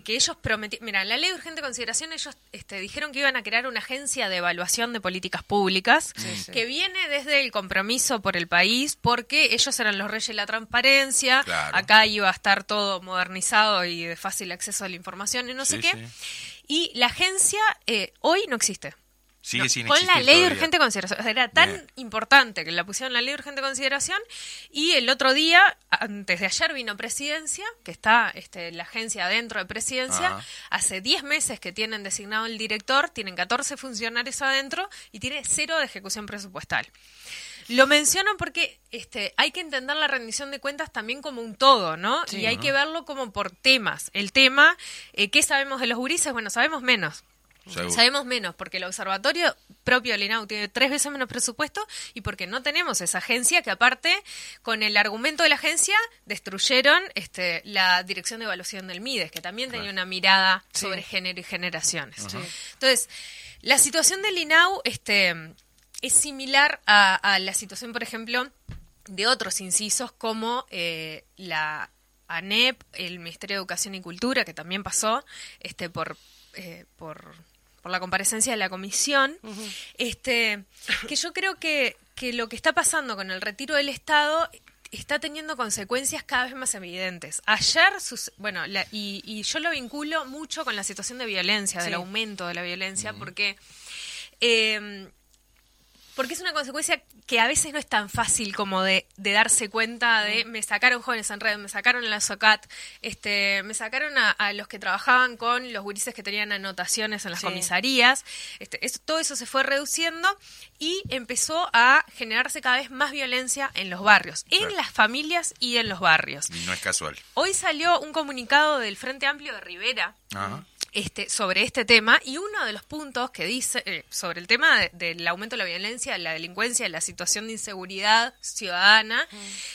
que ellos prometieron, mira, en la ley de urgente consideración ellos este, dijeron que iban a crear una agencia de evaluación de políticas públicas sí. que viene desde el compromiso por el país, porque ellos eran los reyes de la transparencia, Claro. acá iba a estar todo modernizado y de fácil acceso a la información y no sé qué. sí. Y la agencia eh, hoy no existe. Sigue No, sin con la ley de urgente consideración. O sea, era tan Bien. importante que la pusieron la ley de urgente consideración. Y el otro día, antes de ayer, vino presidencia, que está este, la agencia dentro de presidencia. Ajá. Hace 10 meses que tienen designado el director, tienen 14 funcionarios adentro y tiene cero de ejecución presupuestal. Lo menciono porque este, hay que entender la rendición de cuentas también como un todo, ¿no? y hay que verlo como por temas. El tema, eh, ¿qué sabemos de los gurises? Bueno, sabemos menos. Seguro. Sabemos menos porque el observatorio propio del INAU tiene tres veces menos presupuesto y porque no tenemos esa agencia que aparte con el argumento de la agencia destruyeron este, la dirección de evaluación del MIDES que también tenía una mirada sobre género y generaciones. Entonces, la situación del INAU este, es similar a, a la situación, por ejemplo, de otros incisos como eh, la ANEP, el Ministerio de Educación y Cultura, que también pasó este, por, eh, por, por la comparecencia de la comisión, este, que yo creo que, que lo que está pasando con el retiro del Estado está teniendo consecuencias cada vez más evidentes. Ayer, sus, bueno, la- y, y yo lo vinculo mucho con la situación de violencia, del aumento de la violencia, porque eh, porque es una consecuencia que a veces no es tan fácil como de, de darse cuenta de me sacaron jóvenes en red, me sacaron en la SOCAT, este, me sacaron a, a los que trabajaban con los gurises que tenían anotaciones en las Sí. comisarías. Este, eso- todo eso se fue reduciendo y empezó a generarse cada vez más violencia en los barrios, en Claro. las familias y en los barrios. Y no es casual. Hoy salió un comunicado del Frente Amplio de Rivera Ajá. Este, sobre este tema y uno de los puntos que dice eh, sobre el tema de- del aumento de la violencia, de la delincuencia, de la situación de inseguridad ciudadana,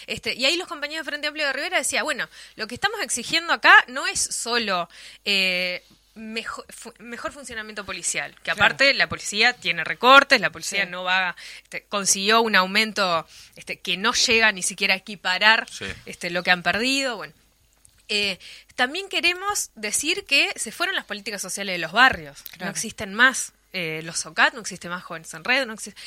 este, y ahí los compañeros de Frente Amplio de Rivera decía, bueno, lo que estamos exigiendo acá no es solo eh, mejor, fu- mejor funcionamiento policial, que aparte la policía tiene recortes, la policía Sí. no va, este, consiguió un aumento este, que no llega ni siquiera a equiparar Sí. este, lo que han perdido, bueno. Eh, también queremos decir que se fueron las políticas sociales de los barrios. No existen más eh, los SOCAT, no existe más Jóvenes en Red, no existe...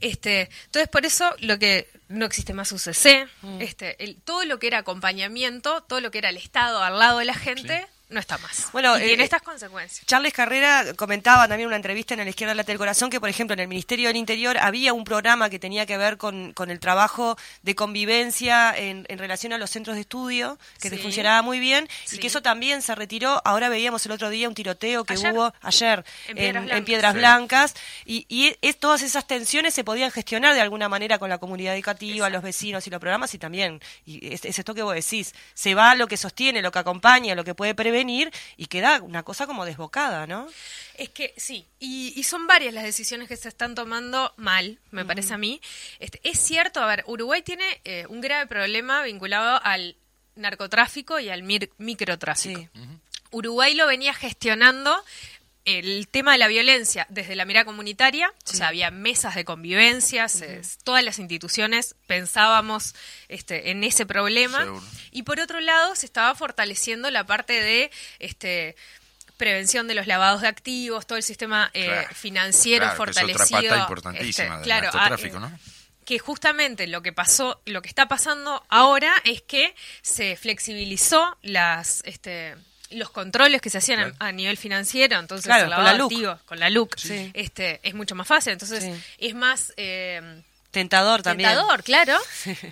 Este, entonces, por eso lo que no existe más UCC, Mm. este, el- todo lo que era acompañamiento, todo lo que era el Estado al lado de la gente, no está más. Bueno, y tiene eh, estas consecuencias. Charles Carrera comentaba también en una entrevista en la izquierda late del corazón que, por ejemplo, en el Ministerio del Interior había un programa que tenía que ver con, con el trabajo de convivencia en, en relación a los centros de estudio, que Sí. funcionaba muy bien, Sí. y que eso también se retiró. Ahora veíamos el otro día un tiroteo que Ayer. hubo ayer En en, Piedras en Blancas. Piedras Sí. Blancas, y, y es, todas esas tensiones se podían gestionar de alguna manera con la comunidad educativa, los vecinos y los programas, y también, y es, es esto que vos decís, se va lo que sostiene, lo que acompaña, lo que puede prevenir, y queda una cosa como desbocada, ¿no? Es que sí, y, y son varias las decisiones que se están tomando mal, me parece a mí. Este, es cierto, a ver, Uruguay tiene eh, un grave problema vinculado al narcotráfico y al mir- microtráfico. Sí. Uruguay lo venía gestionando el tema de la violencia desde la mirada comunitaria, o sea, había mesas de convivencia, todas las instituciones pensábamos este, en ese problema, Seguro. y por otro lado se estaba fortaleciendo la parte de este prevención de los lavados de activos, todo el sistema eh, Claro. financiero Claro, que es otra fortalecido. pata importantísima este, del claro, narcotráfico, ah, ¿no? que justamente lo que pasó, lo que está pasando ahora es que se flexibilizó las este los controles que se hacían a- Claro. a, nivel financiero, entonces Claro, el con la LUC. de activos, con la LUC, Sí. este es mucho más fácil, entonces Sí. es más eh, Tentador también. Tentador, claro.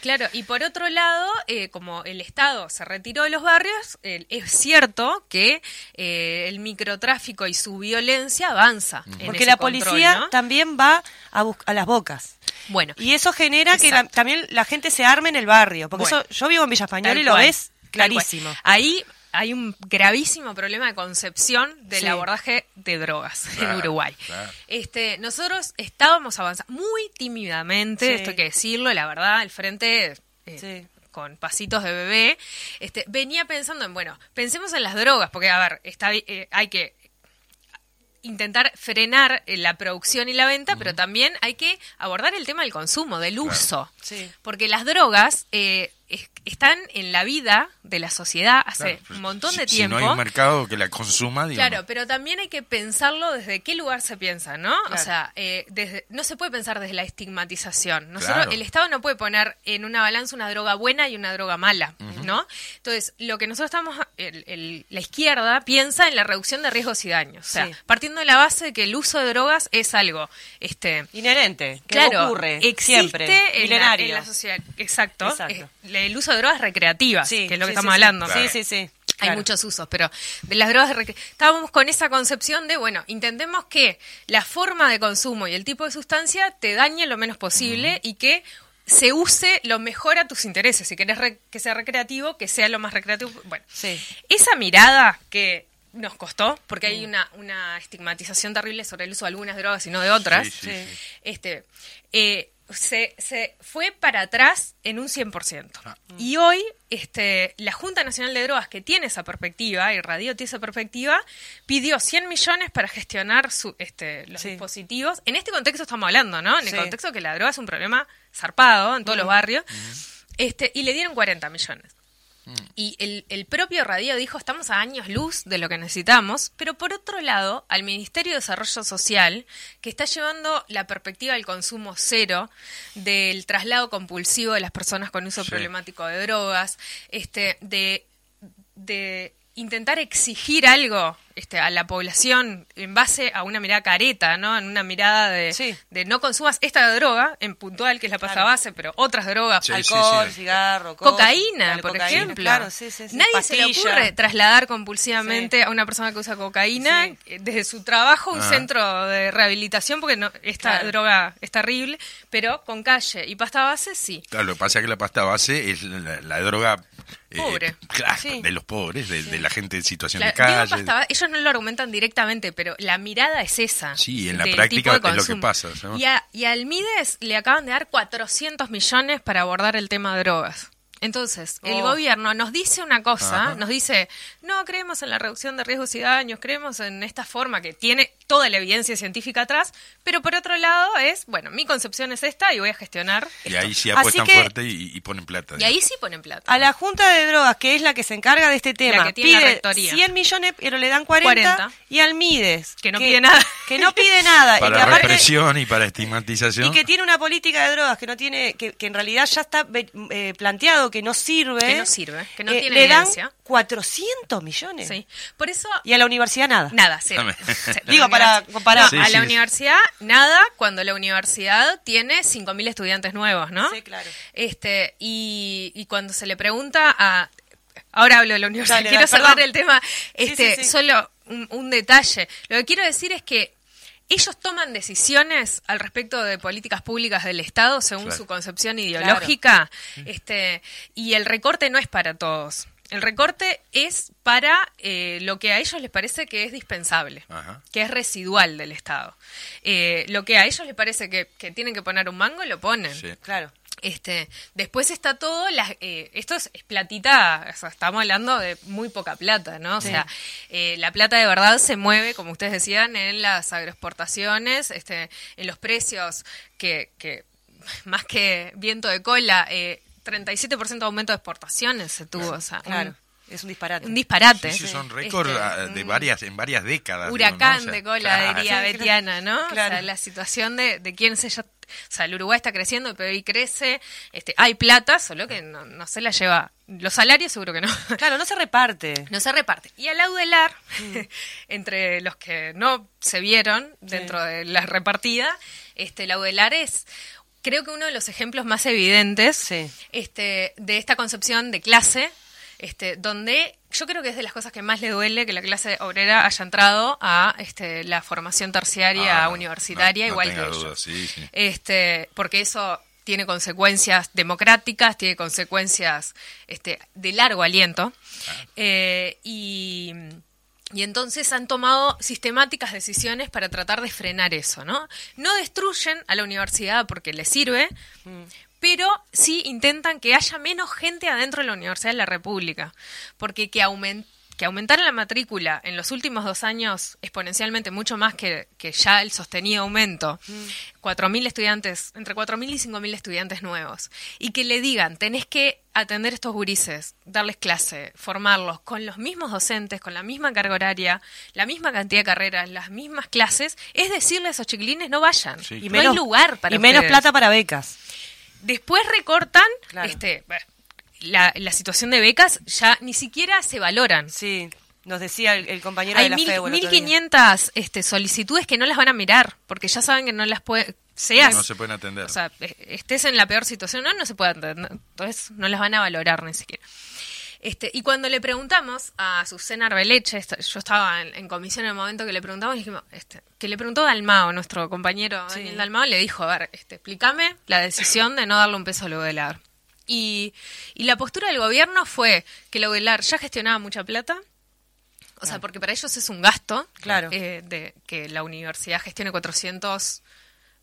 claro. Y por otro lado, eh, como el Estado se retiró de los barrios, eh, es cierto que eh, el microtráfico y su violencia avanza. en Porque ese la control, policía ¿no? también va a, a las bocas. Bueno, Y eso genera que la- también la gente se arme en el barrio. Porque Bueno. eso, yo vivo en Villa Española y lo cual, ves clarísimo. Ahí hay un gravísimo problema de concepción del Sí. abordaje de drogas en Uruguay. claro. Este, nosotros estábamos avanzando muy tímidamente, Sí. esto hay que decirlo, la verdad, el frente eh, Sí. con pasitos de bebé, este, venía pensando en, bueno, pensemos en las drogas, porque a ver, está, eh, hay que intentar frenar eh, la producción y la venta, pero también hay que abordar el tema del consumo, del uso. Sí. Porque las drogas, eh, es- están en la vida de la sociedad hace Claro, pues, un montón si- de si tiempo. no hay un mercado que la consuma, digamos. Claro, pero también hay que pensarlo desde qué lugar se piensa, ¿no? O sea, eh, desde, no se puede pensar desde la estigmatización. Nosotros, Claro. El Estado no puede poner en una balanza una droga buena y una droga mala, ¿no? Entonces, lo que nosotros estamos, el- el- la izquierda piensa en la reducción de riesgos y daños. O sea, Sí. partiendo de la base de que el uso de drogas es algo, este, Inherente, que claro, ocurre existe siempre, en la, milenario. en la sociedad. Exacto. Exacto. El uso de drogas recreativas, Sí, que es lo que sí, estamos sí, hablando. Sí, sí, sí. Hay claro. muchos usos, pero de las drogas estábamos con esa concepción de, bueno, intentemos que la forma de consumo y el tipo de sustancia te dañe lo menos posible y que se use lo mejor a tus intereses. Si querés que sea recreativo, que sea lo más recreativo. Bueno, Sí. esa mirada que nos costó, porque hay una, una estigmatización terrible sobre el uso de algunas drogas y no de otras, Sí, sí, Sí. sí. este, eh, se, se fue para atrás en un 100%. Ah. Y hoy este, la Junta Nacional de Drogas, que tiene esa perspectiva, y Radio tiene esa perspectiva, pidió 100 millones para gestionar su, este, los Sí. dispositivos. En este contexto estamos hablando, ¿no? En el Sí. contexto que la droga es un problema zarpado en todos los barrios. este, y le dieron 40 millones. Y el, el propio Radio dijo, estamos a años luz de lo que necesitamos, pero por otro lado, al Ministerio de Desarrollo Social, que está llevando la perspectiva del consumo cero, del traslado compulsivo de las personas con uso Sí. problemático de drogas, este, de, de intentar exigir algo este, a la población en base a una mirada careta, ¿no? En una mirada de, Sí. de no consumas esta droga en puntual, que es la Claro. pasabase, pero otras drogas, Sí, Alcohol, sí. cigarro. Cocaína, por cocaína, ejemplo. Claro, sí, sí, sí. Nadie se le ocurre trasladar compulsivamente a una persona que usa cocaína Sí. eh, desde su trabajo a un Ah. centro de rehabilitación, porque no, esta Claro. droga es terrible, pero con calle y pasta base sí. Claro, lo que pasa es que la pasta base es la, la droga eh, Pobre. claro, Sí. de los pobres, de, de la gente en situación La- de calle. ellos no lo argumentan directamente, pero la mirada es esa. Sí, en la práctica es lo que pasa, ¿no? Y, a, y al Mides le acaban de dar 400 millones para abordar el tema de drogas. Entonces, el Oh. gobierno nos dice una cosa, Ajá. nos dice, no creemos en la reducción de riesgos y daños, creemos en esta forma que tiene toda la evidencia científica atrás, pero por otro lado es, bueno, mi concepción es esta y voy a gestionar. Y ahí sí Así apuestan que- fuerte y, y ponen plata. Y ahí sí ponen plata. A la Junta de Drogas, que es la que se encarga de este tema, que tiene la pide rectoría. 100 millones, pero le dan 40, 40. y al Mides, Que no pide nada. Que no pide nada. y para que aparte- represión y para estigmatización. Y que tiene una política de drogas que no tiene, que, que en realidad ya está eh, planteado que no sirve. Que no sirve, que no eh, tiene Le dan evidencia. 400 millones. Sí. Por eso Y a la universidad nada. Nada, cero. Digo, para comparar. No, Sí, a la sí. universidad, nada, cuando la universidad tiene 5.000 estudiantes nuevos, ¿no? Sí, claro. Este, y, y cuando se le pregunta a... Ahora hablo de la universidad, Dale, quiero dale, cerrar perdón. el tema, este, sí, sí. solo un, un detalle. Lo que quiero decir es que ellos toman decisiones al respecto de políticas públicas del Estado según Claro. su concepción ideológica, este, y el recorte no es para todos. El recorte es para eh, lo que a ellos les parece que es dispensable, Ajá. que es residual del Estado. Eh, lo que a ellos les parece que, que tienen que poner un mango, lo ponen. Sí. Claro. Este, después está todo, eh, esto es, es platita, o sea, estamos hablando de muy poca plata, ¿no? O sea, eh, la plata de verdad se mueve, como ustedes decían, en las agroexportaciones, este, en los precios que, que más que viento de cola, eh, 37% de aumento de exportaciones se tuvo, o sea, un- Claro. Es un disparate. un, disparate. Sí, sí, son récords Este, ah, de un- varias, en varias décadas. digo, huracán ¿no? O sea, de cola, claro. diría Sí. Betiana, ¿no? O Claro. sea, la situación de, de quién se ya... O sea, el Uruguay está creciendo, el PBI crece, este, hay plata, solo que no, no se la lleva. Los salarios seguro que no. Claro, no se reparte. No se reparte. Y al Audelar, entre los que no se vieron dentro de la repartida, este, el Audelar es, creo que uno de los ejemplos más evidentes Sí. este, de esta concepción de clase, este, donde yo creo que es de las cosas que más le duele que la clase obrera haya entrado a este, la formación terciaria Ah, universitaria, no- no igual tenga que duda, ellos. sí, sí. Este, porque eso tiene consecuencias democráticas, tiene consecuencias este, de largo aliento. Eh, y, y entonces han tomado sistemáticas decisiones para tratar de frenar eso, ¿no? No destruyen a la universidad porque les sirve, pero sí intentan que haya menos gente adentro de la Universidad de la República, porque que aumen- que aumentara la matrícula en los últimos dos años exponencialmente, mucho más que, que ya el sostenido aumento, 4.000 estudiantes, entre 4.000 y 5.000 estudiantes nuevos, y que le digan, tenés que atender estos gurises, darles clase, formarlos con los mismos docentes, con la misma carga horaria, la misma cantidad de carreras, las mismas clases, es decirle a esos chiquilines no vayan, Sí, y no hay lugar para y menos plata para becas. Después recortan Claro. este, la, la situación de becas, ya ni siquiera se valoran. Sí, nos decía el, el compañero Hay de la mil- FEU el otro día. 1500 este, solicitudes que no las van a mirar, porque ya saben que no las puede... Seas, No se pueden atender. o sea, eh, estés en la peor situación, no, no se puede atender. Entonces, no las van a valorar ni siquiera. Este, y cuando le preguntamos a Susana Arbeleche, yo estaba en, en comisión en el momento que le preguntamos, dijimos, este, que le preguntó Dalmao, nuestro compañero Sí. Daniel Dalmao, le dijo, a ver, este, explícame la decisión de no darle un peso a la UDELAR. Y, y la postura del gobierno fue que la UDELAR ya gestionaba mucha plata, o sea, porque para ellos es un gasto, Claro. eh, de que la universidad gestione 400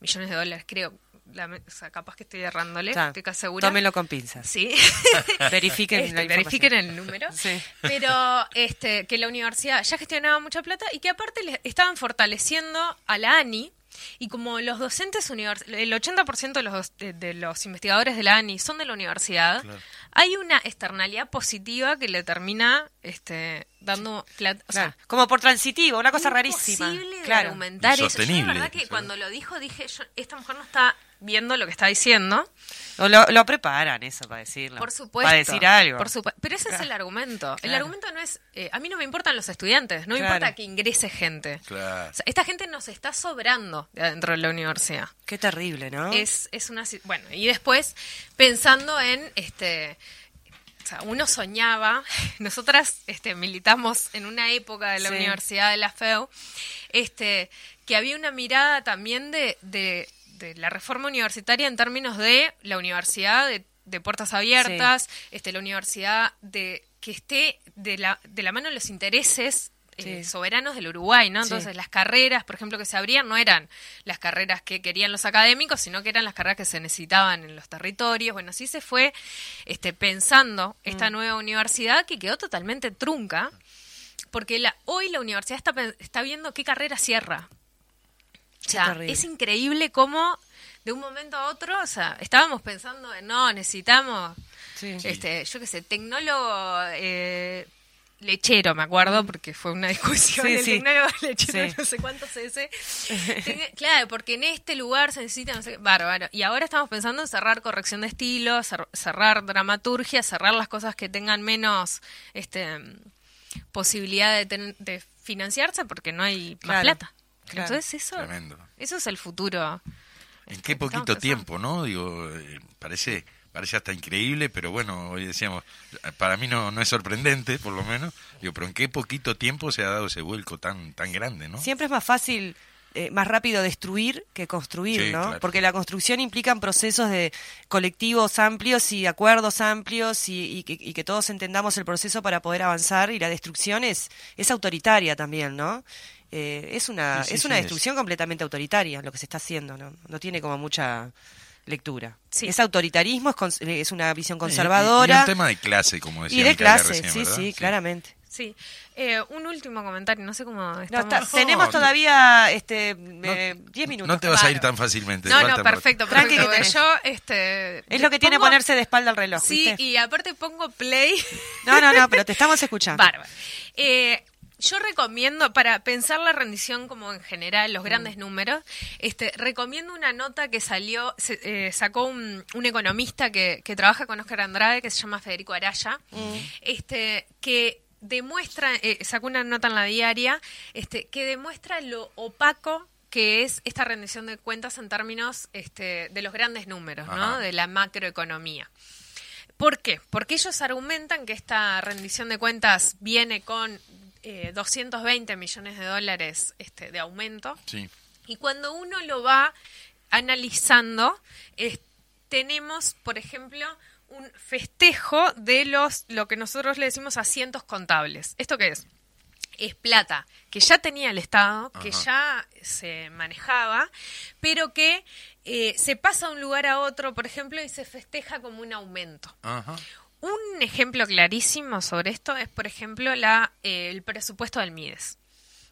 millones de dólares, creo. La, o sea, capaz que estoy errándole, Está. estoy casi segura. Tómenlo con pinzas. Sí. Verifiquen Este, la verifiquen el número. Sí. Pero este, que la universidad ya gestionaba mucha plata y que aparte le estaban fortaleciendo a la ANI. Y como los docentes, univers- el 80% de los, de, de los investigadores de la ANI son de la universidad, hay una externalidad positiva que le termina este, dando plata. O sea, Como por transitivo, una cosa rarísima. imposible de Claro. argumentar eso. Yo la verdad que sí. cuando lo dijo dije, yo- esta mujer no está viendo lo que está diciendo. O lo, lo preparan eso para decirlo. Por supuesto. Para decir algo. Por supuesto. Pero ese es el argumento. El argumento no es. eh, a mí no me importan los estudiantes, no me Claro. importa que ingrese gente. Claro. O sea, esta gente nos está sobrando de adentro de la universidad. Qué terrible, ¿no? Es, es una. Bueno, y después, pensando en. este o sea, uno soñaba, nosotras este, militamos en una época de la Sí. Universidad de la FEU, este, que había una mirada también de, de, de la reforma universitaria en términos de la universidad de, de puertas abiertas, este, la universidad de que esté de la, de la mano de los intereses eh, Sí. soberanos del Uruguay, ¿no? Sí. Entonces las carreras, por ejemplo, que se abrían no eran las carreras que querían los académicos, sino que eran las carreras que se necesitaban en los territorios. Bueno, así se fue este, pensando Mm. esta nueva universidad que quedó totalmente trunca, porque la, hoy la universidad está, está viendo qué carrera cierra. O sea, es increíble cómo de un momento a otro, o sea, estábamos pensando en, no, necesitamos, Sí. este, yo qué sé, tecnólogo eh, lechero, me acuerdo, porque fue una discusión Sí, del sí. tecnólogo lechero, no sé ese. Tenga- claro, porque en este lugar se necesita, no sé, bárbaro. Y ahora estamos pensando en cerrar corrección de estilo, cer- cerrar dramaturgia, cerrar las cosas que tengan menos este posibilidad de, de financiarse porque no hay más Claro, plata. Claro. Entonces eso, Tremendo. eso es el futuro. ¿En este, qué poquito tiempo, no? Digo, eh, parece parece hasta increíble, pero bueno, hoy decíamos, para mí no, no es sorprendente, por lo menos, digo, pero en qué poquito tiempo se ha dado ese vuelco tan tan grande, ¿no? Siempre es más fácil, eh, más rápido destruir que construir, Sí, ¿no? claro. Porque la construcción implica procesos de colectivos amplios y acuerdos amplios y, y que, y que todos entendamos el proceso para poder avanzar y la destrucción es, es autoritaria también, ¿no? Eh, es una, Sí, sí, es sí, una es. destrucción completamente autoritaria lo que se está haciendo, ¿no? No tiene como mucha lectura. Sí. Es autoritarismo, es, cons- es una visión Y- y- conservadora. Y, un tema de clase, como decía y de clase, recién, sí, sí, claramente. Sí. Eh, un último comentario, no sé cómo No, estamos. está- tenemos no. todavía este, eh, 10 minutos. No te vas a ir tan fácilmente. No, no, perfecto, perfecto. yo, este... Es lo que tiene ponerse de espalda al reloj, Sí, ¿viste? y aparte pongo play. No, no, no, pero te estamos escuchando. Bárbaro. Eh, yo recomiendo, para pensar la rendición como en general, los grandes Mm. números, este, recomiendo una nota que salió, se- eh, sacó un, un economista que, que trabaja con Oscar Andrade, que se llama Federico Araya, Mm. este, que demuestra, eh, sacó una nota en la diaria, este, que demuestra lo opaco que es esta rendición de cuentas en términos este, de los grandes números, ¿no? De la macroeconomía. ¿Por qué? Porque ellos argumentan que esta rendición de cuentas viene con eh, 220 millones de dólares este, de aumento Sí. y cuando uno lo va analizando, tenemos, por ejemplo, un festejo de los lo que nosotros le decimos asientos contables. ¿Esto qué es? Es plata que ya tenía el Estado, que ya se manejaba, pero que eh, se pasa de un lugar a otro, por ejemplo, y se festeja como un aumento. Ajá. Un ejemplo clarísimo sobre esto es, por ejemplo, la, eh, el presupuesto del MIDES.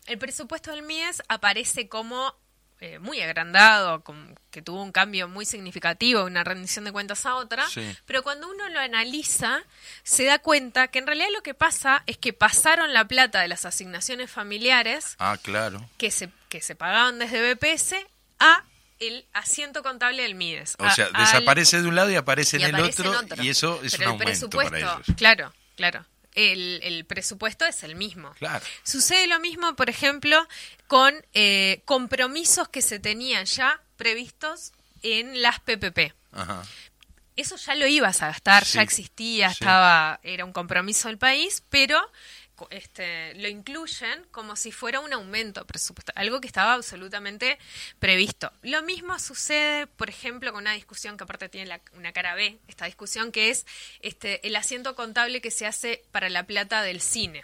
El presupuesto del MIDES aparece como eh, muy agrandado, con- que tuvo un cambio muy significativo, una rendición de cuentas a otra, Sí. pero cuando uno lo analiza, se da cuenta que en realidad lo que pasa es que pasaron la plata de las asignaciones familiares Ah, claro. que se, que se pagaban desde BPS a el asiento contable del MIDES. O a- sea, al- desaparece de un lado y aparece y en el en otro, y eso es Pero un el aumento para presupuesto, ellos. Claro, claro. El, el presupuesto es el mismo. Claro. Sucede lo mismo, por ejemplo, con eh, compromisos que se tenían ya previstos en las PPP. Ajá. Eso ya lo ibas a gastar, Sí. ya existía, Sí. estaba, era un compromiso del país, pero este, lo incluyen como si fuera un aumento presupuestal, algo que estaba absolutamente previsto. Lo mismo sucede, por ejemplo, con una discusión que aparte tiene la- una cara B, esta discusión que es este, el asiento contable que se hace para la plata del cine.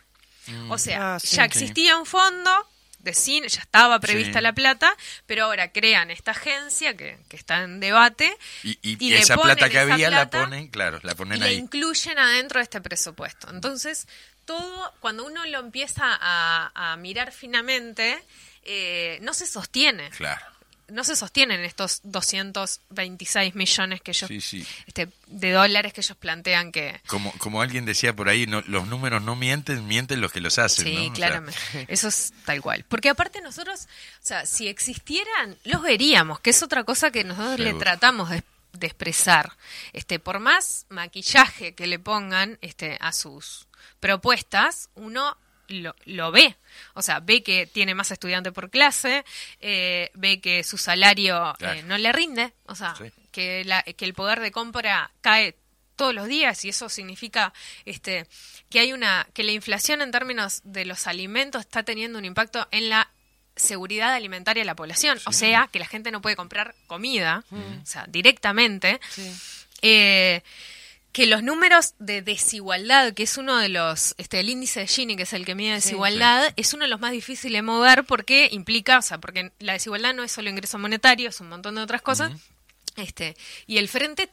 O sea, Ah, sí. ya Sí. existía un fondo de cine, ya estaba prevista Sí. la plata, pero ahora crean esta agencia que, que está en debate Y, y y esa plata que había la ponen, claro, la y ponen la ahí. incluyen adentro de este presupuesto. Entonces, todo, cuando uno lo empieza a, a mirar finamente, eh, no se sostiene. Claro. No se sostienen estos 226 millones que ellos, Sí, sí. este, de dólares que ellos plantean que... Como, como alguien decía por ahí, no, los números no mienten, mienten los que los hacen. Sí, ¿no? O sea, claramente. Eso es tal cual. Porque aparte nosotros, o sea, si existieran, los veríamos, que es otra cosa que nosotros le tratamos de, de expresar. Este, por más maquillaje que le pongan este, a sus propuestas, uno lo, lo ve. O sea, ve que tiene más estudiantes por clase, eh, ve que su salario Claro. eh, no le rinde, o sea, Sí. que, la, que el poder de compra cae todos los días y eso significa este que hay una que la inflación en términos de los alimentos está teniendo un impacto en la seguridad alimentaria de la población, o sea, que la gente no puede comprar comida, o sea, directamente. Eh, que los números de desigualdad, que es uno de los, este, el índice de Gini, que es el que mide desigualdad, es uno de los más difíciles de mover porque implica, o sea, porque la desigualdad no es solo ingreso monetario, es un montón de otras cosas. Este, y el frente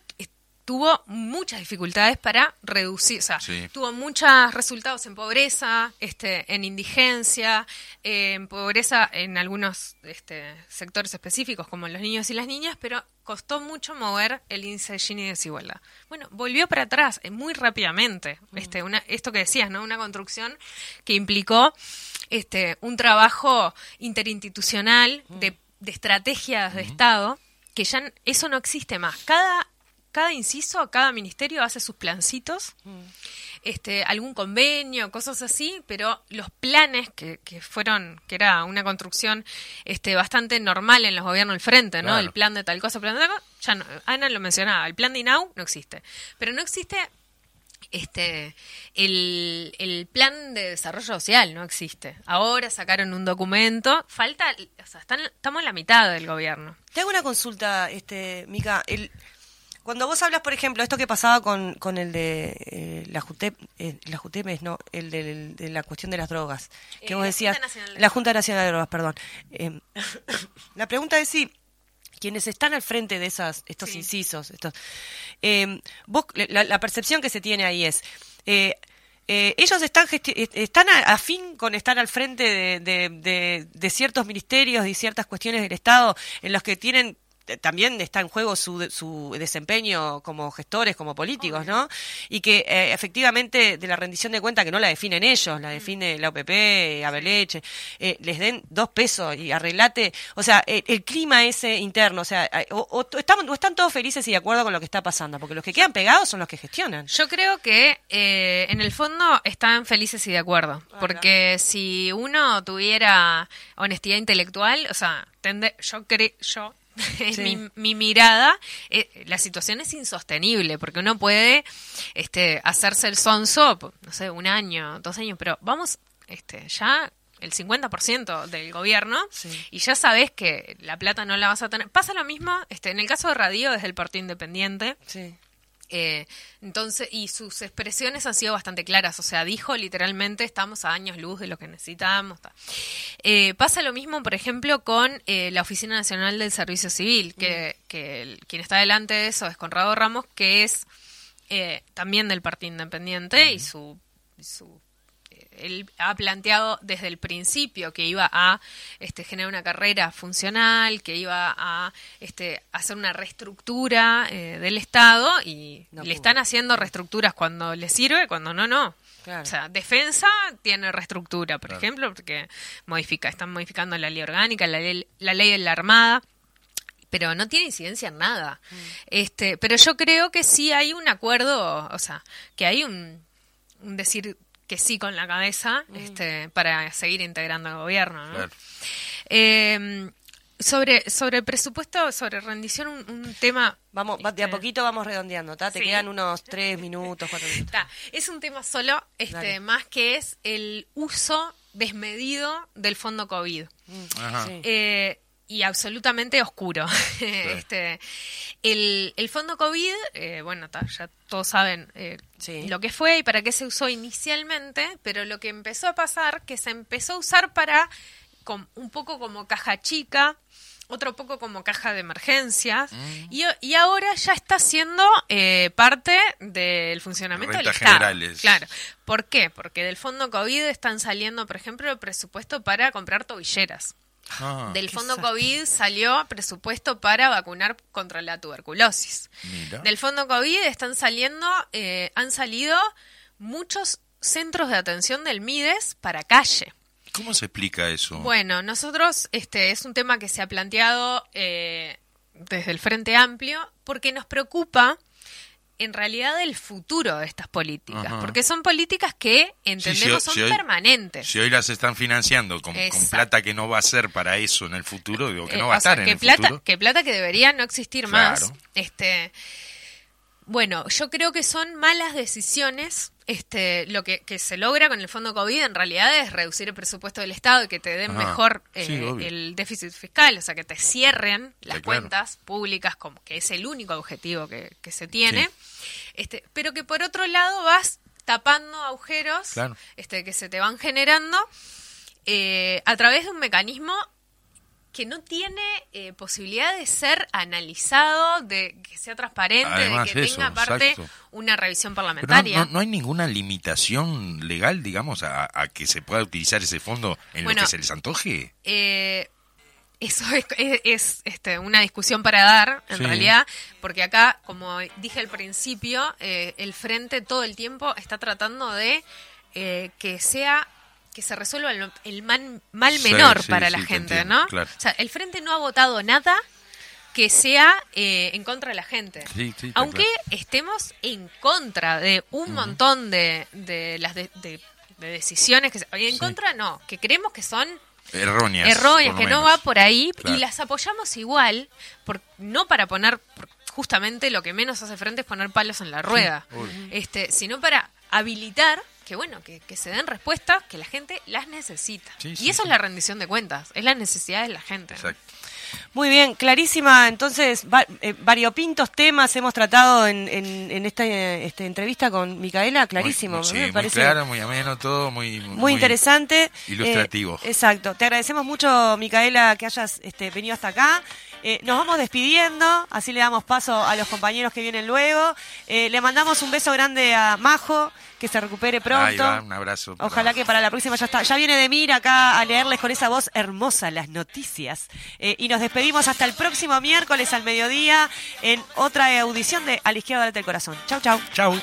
tuvo muchas dificultades para reducir, o sea, Sí. tuvo muchos resultados en pobreza, este, en indigencia, eh, en pobreza en algunos este, sectores específicos como los niños y las niñas, pero costó mucho mover el índice de Gini de desigualdad. Bueno, volvió para atrás eh, muy rápidamente. Este, una, esto que decías, ¿no? Una construcción que implicó este, un trabajo interinstitucional de, de estrategias de Estado que ya eso no existe más. Cada cada inciso, cada ministerio hace sus plancitos, este, algún convenio, cosas así, pero los planes que, que fueron, que era una construcción este, bastante normal en los gobiernos del frente, ¿no? Claro. El plan de tal cosa, plan de tal cosa, ya no, Ana lo mencionaba, el plan de INAU no existe. Pero no existe este el, el plan de desarrollo social no existe. Ahora sacaron un documento, falta, o sea, están, estamos en la mitad del gobierno. Te hago una consulta, este, Mica. El, cuando vos hablas, por ejemplo, esto que pasaba con, con el de eh, la JUTEP, eh, la JUTEP es, no, el de, de la cuestión de las drogas, que Eh, vos la decías, Junta Nacional de la Junta Nacional de Drogas, perdón. Eh, la pregunta es si quienes están al frente de esas, estos Sí. incisos, estos, eh, vos, la, la percepción que se tiene ahí es, eh, eh, ellos están eh, están a, afín con estar al frente de, de- de- de ciertos ministerios y ciertas cuestiones del Estado en los que tienen eh, también está en juego su, su desempeño como gestores, como políticos, ¿no? Y que eh, efectivamente de la rendición de cuenta que no la definen ellos, la define la OPP, Abeleche, eh, les den dos pesos y arreglate, o sea, el, el clima ese interno, o sea, eh, o, o están, o están todos felices y de acuerdo con lo que está pasando, porque los que quedan pegados son los que gestionan. Yo creo que eh, en el fondo están felices y de acuerdo, porque si uno tuviera honestidad intelectual, o sea, tende- yo creo, yo es Sí. mi, mi mirada, eh, la situación es insostenible, porque uno puede este, hacerse el sonso, no sé, un año, dos años, pero vamos, este, ya el 50% del gobierno Sí. y ya sabes que la plata no la vas a tener. Pasa lo mismo este, en el caso de Radio desde el Partido Independiente. Sí. Eh, entonces, y sus expresiones han sido bastante claras, o sea, dijo literalmente estamos a años luz de lo que necesitamos. ta. Eh, pasa lo mismo, por ejemplo, con eh, la Oficina Nacional del Servicio Civil, que, que el- quien está delante de eso es Conrado Ramos, que es eh, también del Partido Independiente y su, su eh, él ha planteado desde el principio que iba a este, generar una carrera funcional, que iba a este, hacer una reestructura eh, del Estado y No le están haciendo reestructuras cuando le sirve, cuando no, no. Claro. O sea, defensa tiene reestructura, por ejemplo, porque modifica, están modificando la ley orgánica, la ley, la ley de la Armada, pero no tiene incidencia en nada. Este, pero yo creo que sí hay un acuerdo, o sea, que hay un, un decir que sí con la cabeza este, para seguir integrando el gobierno. ¿no? Claro. Eh, sobre, sobre el presupuesto, sobre rendición, un, un tema... Vamos, va- de a este, poquito vamos redondeando, ¿tá? Te Sí. quedan unos tres minutos, cuatro minutos. Ta, es un tema solo, este, Dale. más que es el uso desmedido del fondo COVID. Ajá. Sí. Eh, y absolutamente oscuro. este, el, el fondo COVID, eh, bueno, ta, ya todos saben eh, Sí. lo que fue y para qué se usó inicialmente, pero lo que empezó a pasar, que se empezó a usar para com- un poco como caja chica, otro poco como caja de emergencias, Mm. y, y ahora ya está siendo eh, parte del funcionamiento del Rentas Estado. generales. Claro. ¿Por qué? Porque del fondo COVID están saliendo, por ejemplo, el presupuesto para comprar tobilleras. Ah, Del fondo. COVID salió presupuesto para vacunar contra la tuberculosis. mira. Del fondo COVID están saliendo, eh, han salido muchos centros de atención del MIDES para calle. ¿Cómo se explica eso? Bueno, nosotros, este es un tema que se ha planteado eh, desde el Frente Amplio porque nos preocupa en realidad el futuro de estas políticas, Ajá. porque son políticas que Sí, entendemos son si hoy- permanentes. Si hoy las están financiando con, plata que no va a ser para eso en el futuro, digo que Eh, no va a sea, estar en que el plata, futuro. que plata que debería no existir Claro. más. Este, bueno, yo creo que son malas decisiones. Este, lo que, que se logra con el fondo COVID en realidad es reducir el presupuesto del Estado y que te den Ajá. mejor eh, el déficit fiscal, o sea, que te cierren las Sí, claro. cuentas públicas, como que es el único objetivo que, que se tiene. Este, pero que por otro lado vas tapando agujeros Claro. este, que se te van generando eh, a través de un mecanismo que no tiene eh, posibilidad de ser analizado, de que sea transparente, Además, de que eso, tenga aparte exacto. una revisión no, parlamentaria. no- no hay ninguna limitación legal, digamos, a, a que se pueda utilizar ese fondo en Bueno, lo que se les antoje. Eh, eso es, es- es, este, una discusión para dar, en Sí. realidad, porque acá, como dije al principio, eh, el Frente todo el tiempo está tratando de eh, que sea que se resuelva el, el man- mal menor sí, para sí, la te gente, entiendo, ¿no? claro. O sea, el Frente no ha votado nada que sea eh, en contra de la gente. Sí, sí, Aunque claro. estemos en contra de un montón de, de las de, de- de decisiones que se, en Sí. contra no, que creemos que son Erróneas. erróneas, que no va por ahí Claro. y las apoyamos igual, por, no para poner por- justamente lo que menos hace frente es poner palos en la rueda, este, sino para habilitar que bueno, que, que se den respuestas que la gente las necesita. Sí, y sí, eso sí. es la rendición de cuentas, es la necesidad de la gente. Exacto. Muy bien, clarísima. Entonces, va- eh, variopintos temas hemos tratado en, en, en esta este, entrevista con Micaela, clarísimo. Muy, sí, me muy parece claro, muy ameno, todo muy... muy interesante. ilustrativo. Eh, exacto. Te agradecemos mucho, Micaela, que hayas este, venido hasta acá. Eh, nos vamos despidiendo, así le damos paso a los compañeros que vienen luego. Eh, le mandamos un beso grande a Majo, que se recupere Ahí pronto. va, un abrazo. Ojalá que para la próxima ya está. Ya viene de Mir acá a leerles con esa voz hermosa las noticias. Eh, y nos despedimos hasta el próximo miércoles al mediodía en otra audición de A la izquierda del corazón. Chau, chau. Chau.